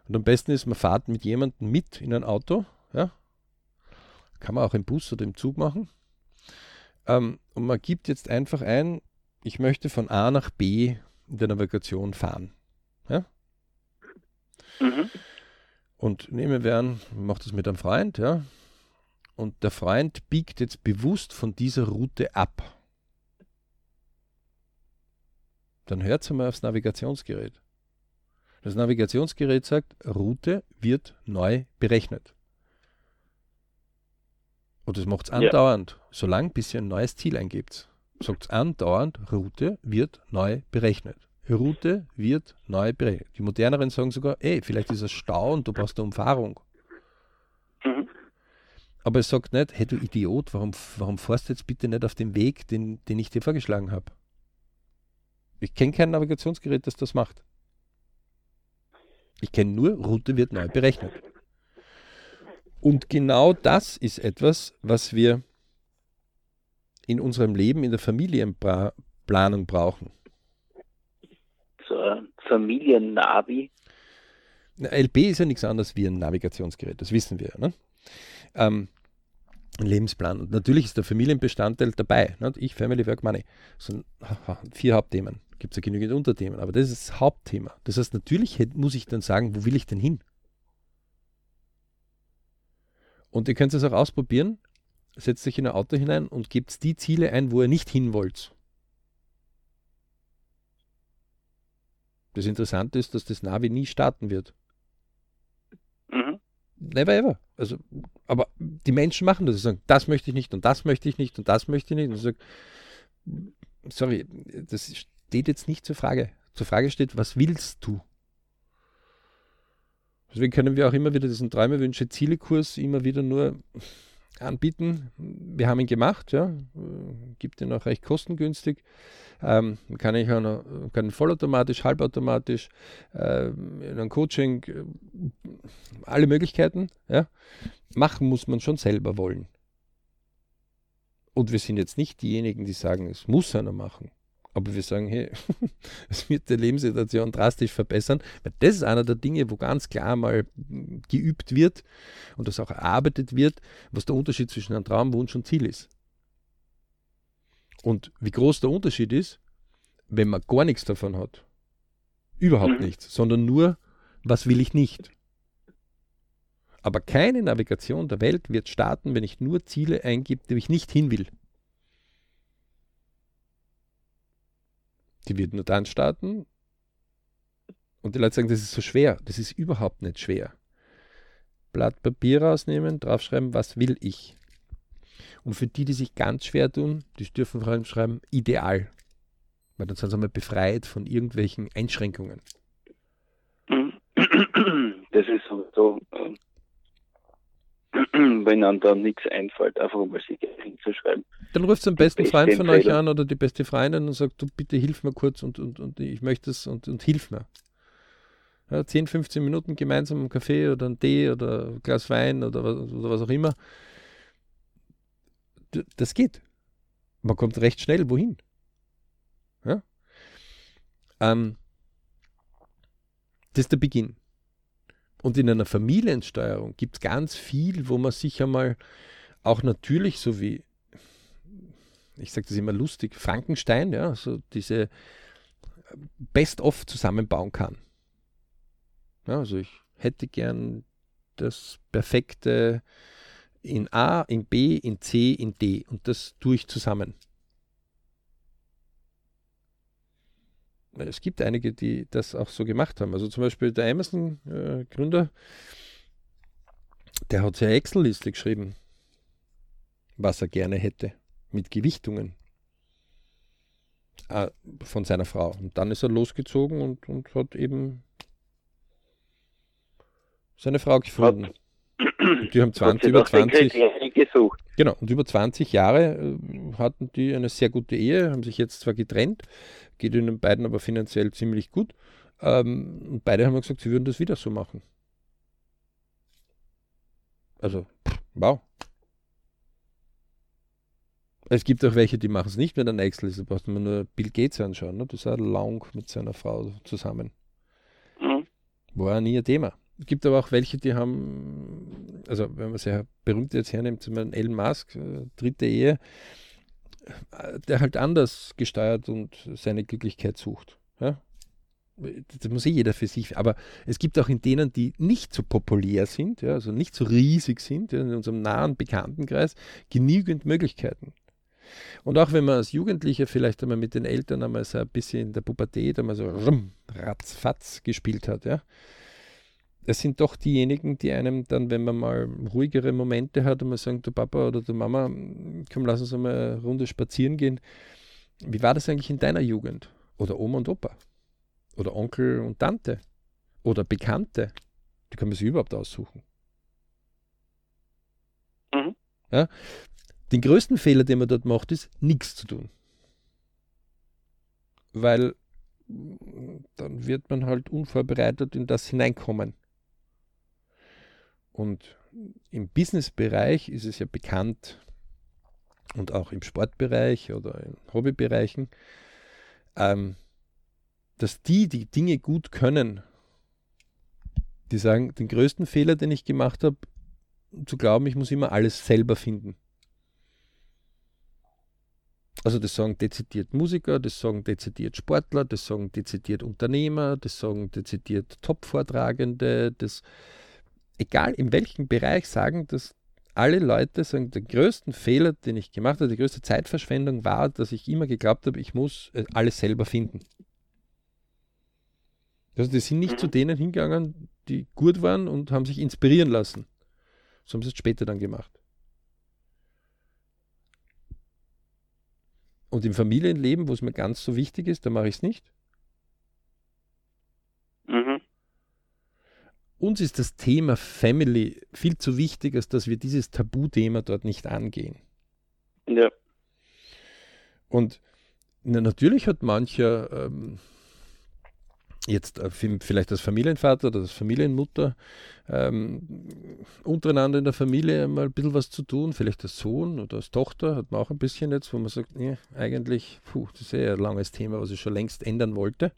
Speaker 1: Und am besten ist, man fährt mit jemandem mit in ein Auto. Ja? Kann man auch im Bus oder im Zug machen. Ähm, und man gibt jetzt einfach ein, ich möchte von A nach B in der Navigation fahren. Ja? Mhm. Und nehmen wir an, macht das mit einem Freund, ja. Und der Freund biegt jetzt bewusst von dieser Route ab. Dann hört es einmal aufs Navigationsgerät. Das Navigationsgerät sagt, Route wird neu berechnet. Und das macht es andauernd, ja. solange bis ihr ein neues Ziel eingibt. Sagt es andauernd, Route wird neu berechnet. Route wird neu berechnet. Die moderneren sagen sogar, ey, vielleicht ist es Stau und du brauchst eine Umfahrung. Mhm. Aber es sagt nicht, hey du Idiot, warum, warum fährst du jetzt bitte nicht auf den Weg, den, den ich dir vorgeschlagen habe? Ich kenne kein Navigationsgerät, das das macht. Ich kenne nur, Route wird neu berechnet. Und genau das ist etwas, was wir in unserem Leben, in der Familienplanung brauchen?
Speaker 2: So Familiennavi.
Speaker 1: LB ist ja nichts anderes wie ein Navigationsgerät, das wissen wir. Ne? Ähm, ein Lebensplan. Und natürlich ist der Familienbestandteil dabei. Ne? Ich, Family, Work, Money. So vier Hauptthemen. Gibt es ja genügend Unterthemen, aber das ist das Hauptthema. Das heißt, natürlich muss ich dann sagen, wo will ich denn hin? Und ihr könnt es auch ausprobieren. Setzt euch in ein Auto hinein und gebt die Ziele ein, wo ihr nicht hin wollt. Das Interessante ist, dass das Navi nie starten wird. Mhm. Never ever. Also, aber die Menschen machen das. Sie sagen, das möchte ich nicht und das möchte ich nicht und das möchte ich nicht. Und ich sage, sorry, das steht jetzt nicht zur Frage. Zur Frage steht, was willst du? Deswegen können wir auch immer wieder diesen Träume, Wünsche, Ziele-Kurs immer wieder nur anbieten. Wir haben ihn gemacht, ja, gibt ihn auch recht kostengünstig. Ähm, kann ich auch noch, kann vollautomatisch, halbautomatisch, äh, in einem Coaching, äh, alle Möglichkeiten. Ja. Machen muss man schon selber wollen. Und wir sind jetzt nicht diejenigen, die sagen, es muss einer machen. Aber wir sagen, hey, (laughs) es wird die Lebenssituation drastisch verbessern, weil das ist einer der Dinge, wo ganz klar mal geübt wird und das auch erarbeitet wird, was der Unterschied zwischen einem Traum, Wunsch und Ziel ist. Und wie groß der Unterschied ist, wenn man gar nichts davon hat. Überhaupt mhm. nichts, sondern nur, was will ich nicht. Aber keine Navigation der Welt wird starten, wenn ich nur Ziele eingebe, die ich nicht hin will. Die wird nur dann starten. Und die Leute sagen, das ist so schwer. Das ist überhaupt nicht schwer. Blatt Papier rausnehmen, draufschreiben, was will ich. Und für die, die sich ganz schwer tun, die dürfen vor allem schreiben, ideal. Weil dann sind sie mal befreit von irgendwelchen Einschränkungen. (clears throat)
Speaker 2: Das ist so, äh, (clears throat) wenn einem da nichts einfällt, einfach mal sich hinzuschreiben.
Speaker 1: Dann ruft am besten Freund von euch an oder die beste Freundin und sagt, du bitte hilf mir kurz und, und, und ich möchte es und, und hilf mir. Ja, 10, 15 Minuten gemeinsam einen Kaffee oder einen Tee oder ein Glas Wein oder was, oder was auch immer. Das geht. Man kommt recht schnell wohin. Ja? Ähm, das ist der Beginn. Und in einer Familiensteuerung gibt es ganz viel, wo man sich einmal auch natürlich, so wie, ich sage das immer lustig, Frankenstein, ja, so diese Best-of zusammenbauen kann. Ja, also ich hätte gern das perfekte in A, in B, in C, in D und das tue ich zusammen. Es gibt einige, die das auch so gemacht haben. Also zum Beispiel der Amazon-Gründer, äh, der hat ja Excel-Liste geschrieben, was er gerne hätte, mit Gewichtungen äh, von seiner Frau. Und dann ist er losgezogen und, und hat eben seine Frau gefunden. Hat, die haben 20, über 20 gesucht. Genau, und über 20 Jahre äh, hatten die eine sehr gute Ehe, haben sich jetzt zwar getrennt, geht ihnen beiden aber finanziell ziemlich gut. Ähm, und beide haben gesagt, sie würden das wieder so machen. Also, wow. Es gibt auch welche, die machen es nicht mit einer Excel-Liste. Da brauchst du nur Bill Gates anschauen. Ne? Das ist lang mit seiner Frau zusammen. Mhm. War nie ein Thema. Es gibt aber auch welche, die haben, also wenn man sehr berühmt jetzt hernimmt, zum Beispiel Elon Musk, äh, dritte Ehe, äh, der halt anders gesteuert und seine Glücklichkeit sucht. Ja? Das muss eh jeder für sich. Aber es gibt auch in denen, die nicht so populär sind, ja, also nicht so riesig sind, ja, in unserem nahen Bekanntenkreis, genügend Möglichkeiten. Und auch wenn man als Jugendlicher vielleicht einmal mit den Eltern einmal so ein bisschen in der Pubertät einmal so ratzfatz gespielt hat, ja, es sind doch diejenigen, die einem dann, wenn man mal ruhigere Momente hat und man sagt, du Papa oder du Mama, komm, lass uns einmal eine Runde spazieren gehen. Wie war das eigentlich in deiner Jugend? Oder Oma und Opa? Oder Onkel und Tante? Oder Bekannte? Die kann man sich überhaupt aussuchen. Mhm. Ja? Den größten Fehler, den man dort macht, ist, nichts zu tun. Weil dann wird man halt unvorbereitet in das hineinkommen. Und im Business-Bereich ist es ja bekannt, und auch im Sportbereich oder in Hobbybereichen, ähm, dass die, die Dinge gut können, die sagen, den größten Fehler, den ich gemacht habe, zu glauben, ich muss immer alles selber finden. Also das sagen dezidiert Musiker, das sagen dezidiert Sportler, das sagen dezidiert Unternehmer, das sagen dezidiert Top-Vortragende, das egal in welchem Bereich sagen, dass alle Leute sagen, der größte Fehler, den ich gemacht habe, die größte Zeitverschwendung war, dass ich immer geglaubt habe, ich muss äh, alles selber finden. Also die sind nicht mhm. zu denen hingegangen, die gut waren und haben sich inspirieren lassen. So haben sie es später dann gemacht. Und im Familienleben, wo es mir ganz so wichtig ist, da mache ich es nicht. Mhm. Uns ist das Thema Family viel zu wichtig, als dass wir dieses Tabuthema dort nicht angehen.
Speaker 2: Ja.
Speaker 1: Und na, natürlich hat mancher ähm, jetzt äh, vielleicht als Familienvater oder als Familienmutter ähm, untereinander in der Familie mal ein bisschen was zu tun, vielleicht als Sohn oder als Tochter hat man auch ein bisschen jetzt, wo man sagt, nee, eigentlich, puh, das ist ja ein langes Thema, was ich schon längst ändern wollte.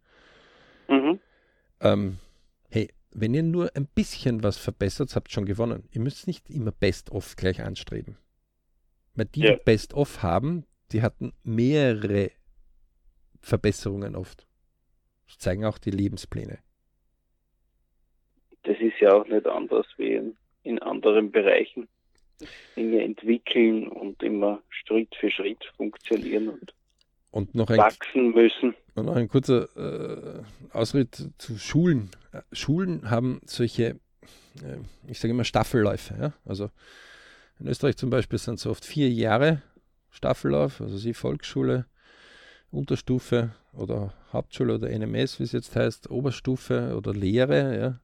Speaker 1: Mhm. Ähm, hey, wenn ihr nur ein bisschen was verbessert, habt ihr schon gewonnen. Ihr müsst nicht immer Best-of gleich anstreben. Weil die, ja. die Best-of haben, die hatten mehrere Verbesserungen oft. Das zeigen auch die Lebenspläne.
Speaker 2: Das ist ja auch nicht anders wie in, in anderen Bereichen. Dinge entwickeln und immer Schritt für Schritt funktionieren und,
Speaker 1: und noch ein,
Speaker 2: wachsen müssen.
Speaker 1: Und noch ein kurzer äh, Ausritt zu Schulen. Schulen haben solche, äh, ich sage immer Staffelläufe. Ja? Also in Österreich zum Beispiel sind es oft vier Jahre Staffellauf, also sie Volksschule, Unterstufe oder Hauptschule oder NMS, wie es jetzt heißt, Oberstufe oder Lehre,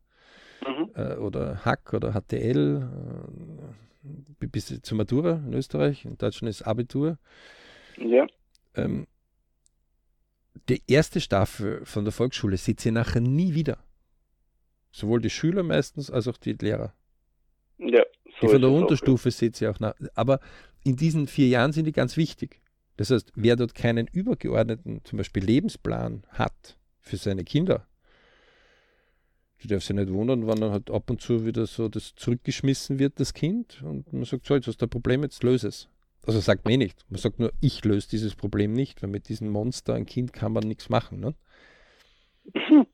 Speaker 1: ja, mhm. äh, oder Hack oder HTL, äh, bis zur Matura in Österreich, in Deutschland ist Abitur.
Speaker 2: Ja.
Speaker 1: Ähm, die erste Staffel von der Volksschule seht ihr nachher nie wieder. Sowohl die Schüler meistens als auch die Lehrer.
Speaker 2: Ja.
Speaker 1: So die von der Unterstufe auch, ja. seht ihr auch nach. Aber in diesen vier Jahren sind die ganz wichtig. Das heißt, wer dort keinen übergeordneten, zum Beispiel Lebensplan hat für seine Kinder, die darf sich nicht wundern, wann dann halt ab und zu wieder so das zurückgeschmissen wird, das Kind, und man sagt, so, jetzt hast du ein Problem, jetzt löse es. Also sagt man eh nicht. Man sagt nur, ich löse dieses Problem nicht, weil mit diesem Monster, ein Kind, kann man nichts machen. Ne? (laughs)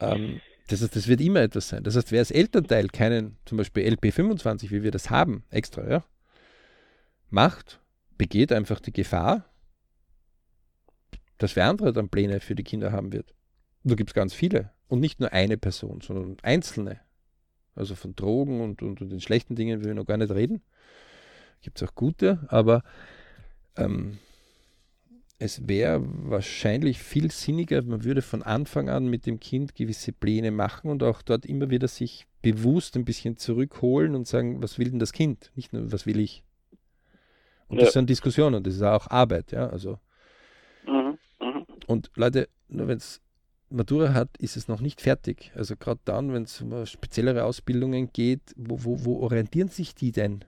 Speaker 1: ähm, das heißt, das wird immer etwas sein. Das heißt, wer als Elternteil keinen, zum Beispiel LP25, wie wir das haben, extra, ja, macht, begeht einfach die Gefahr, dass wer andere dann Pläne für die Kinder haben wird. Und da gibt es ganz viele. Und nicht nur eine Person, sondern einzelne. Also von Drogen und, und, und den schlechten Dingen will ich noch gar nicht reden. Gibt es auch gute, aber ähm, es wäre wahrscheinlich viel sinniger, man würde von Anfang an mit dem Kind gewisse Pläne machen und auch dort immer wieder sich bewusst ein bisschen zurückholen und sagen, was will denn das Kind? Nicht nur, was will ich? Und ja. das sind Diskussionen, das ist auch Arbeit, ja. Also. Mhm. Mhm. Und Leute, nur wenn es Matura hat, ist es noch nicht fertig. Also gerade dann, wenn es um speziellere Ausbildungen geht, wo, wo, wo orientieren sich die denn?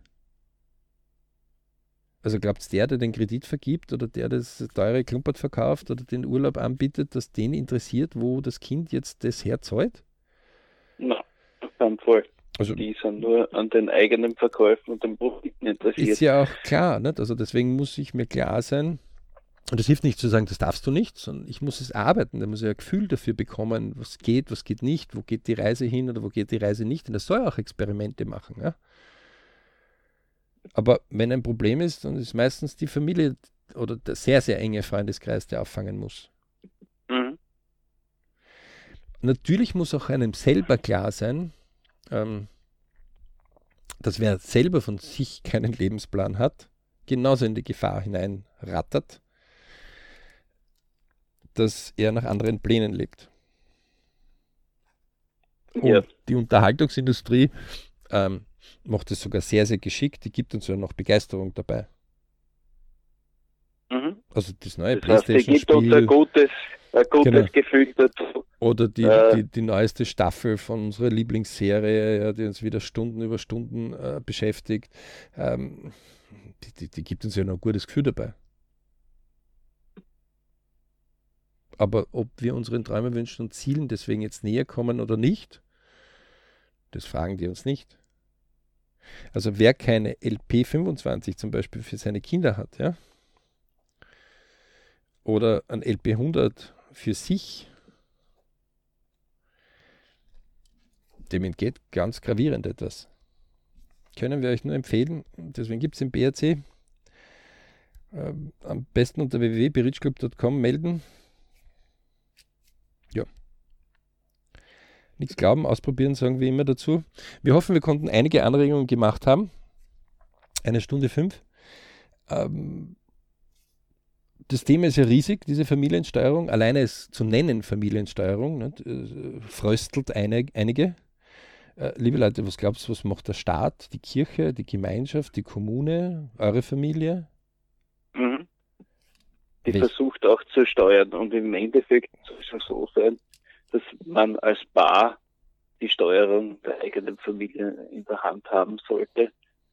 Speaker 1: Also glaubt es der, der den Kredit vergibt oder der, der das teure Klumpert verkauft oder den Urlaub anbietet, dass den interessiert, wo das Kind jetzt das herzahlt?
Speaker 2: Nein, auf keinen Fall. Also, die sind nur an den eigenen Verkäufen und den Profiten interessiert.
Speaker 1: Ist ja auch klar, nicht? Also deswegen muss ich mir klar sein, und es hilft nicht zu sagen, das darfst du nicht, sondern ich muss es arbeiten. Da muss ich ein Gefühl dafür bekommen, was geht, was geht nicht, wo geht die Reise hin oder wo geht die Reise nicht. Und das soll auch Experimente machen. Ja? Aber wenn ein Problem ist, dann ist meistens die Familie oder der sehr, sehr enge Freundeskreis, der auffangen muss. Mhm. Natürlich muss auch einem selber klar sein, ähm, dass wer selber von sich keinen Lebensplan hat, genauso in die Gefahr hineinrattert, dass er nach anderen Plänen lebt. Ja. Die Unterhaltungsindustrie ähm, macht es sogar sehr, sehr geschickt. Die gibt uns ja noch Begeisterung dabei. Mhm. Also das neue
Speaker 2: das heißt, Playstation-Spiel. ein gutes ein gutes genau. Gefühl dazu.
Speaker 1: Oder die, äh, die, die, neueste Staffel von unserer Lieblingsserie, ja, die uns wieder Stunden über Stunden äh, beschäftigt, ähm, die, die, die gibt uns ja noch ein gutes Gefühl dabei. Aber ob wir unseren Träumen, Wünschen und Zielen deswegen jetzt näher kommen oder nicht, das fragen die uns nicht. Also wer keine LP25 zum Beispiel für seine Kinder hat, ja, oder ein LP100 für sich, dem entgeht ganz gravierend etwas. Können wir euch nur empfehlen, deswegen gibt es im BRC äh, am besten unter www.berichclub.com melden. Ja. Nichts glauben, ausprobieren, sagen wir immer dazu. Wir hoffen, wir konnten einige Anregungen gemacht haben. Eine Stunde fünf. Ähm, das Thema ist ja riesig, diese Familiensteuerung. Alleine es zu nennen, Familiensteuerung, nicht, äh, fröstelt eine, einige. Äh, liebe Leute, was glaubst du, was macht der Staat, die Kirche, die Gemeinschaft, die Kommune, eure Familie?
Speaker 2: Mhm. Die Welch? versucht auch zu steuern und im Endeffekt soll es so sein, dass man als Paar die Steuerung der eigenen Familie in der Hand haben sollte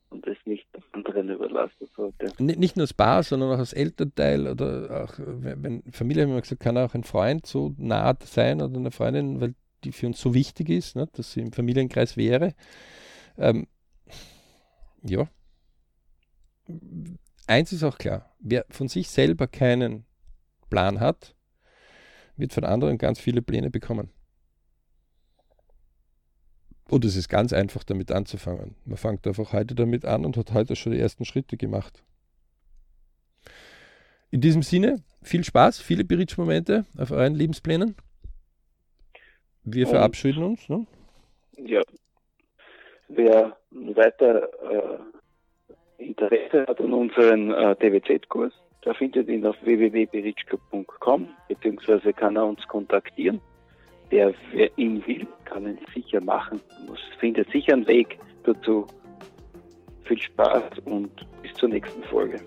Speaker 2: und es nicht anderen überlassen sollte.
Speaker 1: Nicht nur das Paar, sondern auch als Elternteil oder auch, wenn Familie, haben wir gesagt, kann auch ein Freund so nah sein oder eine Freundin, weil die für uns so wichtig ist, ne, dass sie im Familienkreis wäre. Ähm, ja. Eins ist auch klar, wer von sich selber keinen Plan hat, wird von anderen ganz viele Pläne bekommen. Und es ist ganz einfach, damit anzufangen. Man fängt einfach heute damit an und hat heute schon die ersten Schritte gemacht. In diesem Sinne, viel Spaß, viele Berichtsmomente auf euren Lebensplänen. Wir verabschieden uns. Ne?
Speaker 2: Ja. Wer weiter äh, Interesse hat an unseren äh, DWZ-Kurs, der findet ihn auf www.berichclub.com, beziehungsweise kann er uns kontaktieren der wer ihn will, kann ihn sicher machen. Man findet sicher einen Weg dazu. Viel Spaß und bis zur nächsten Folge.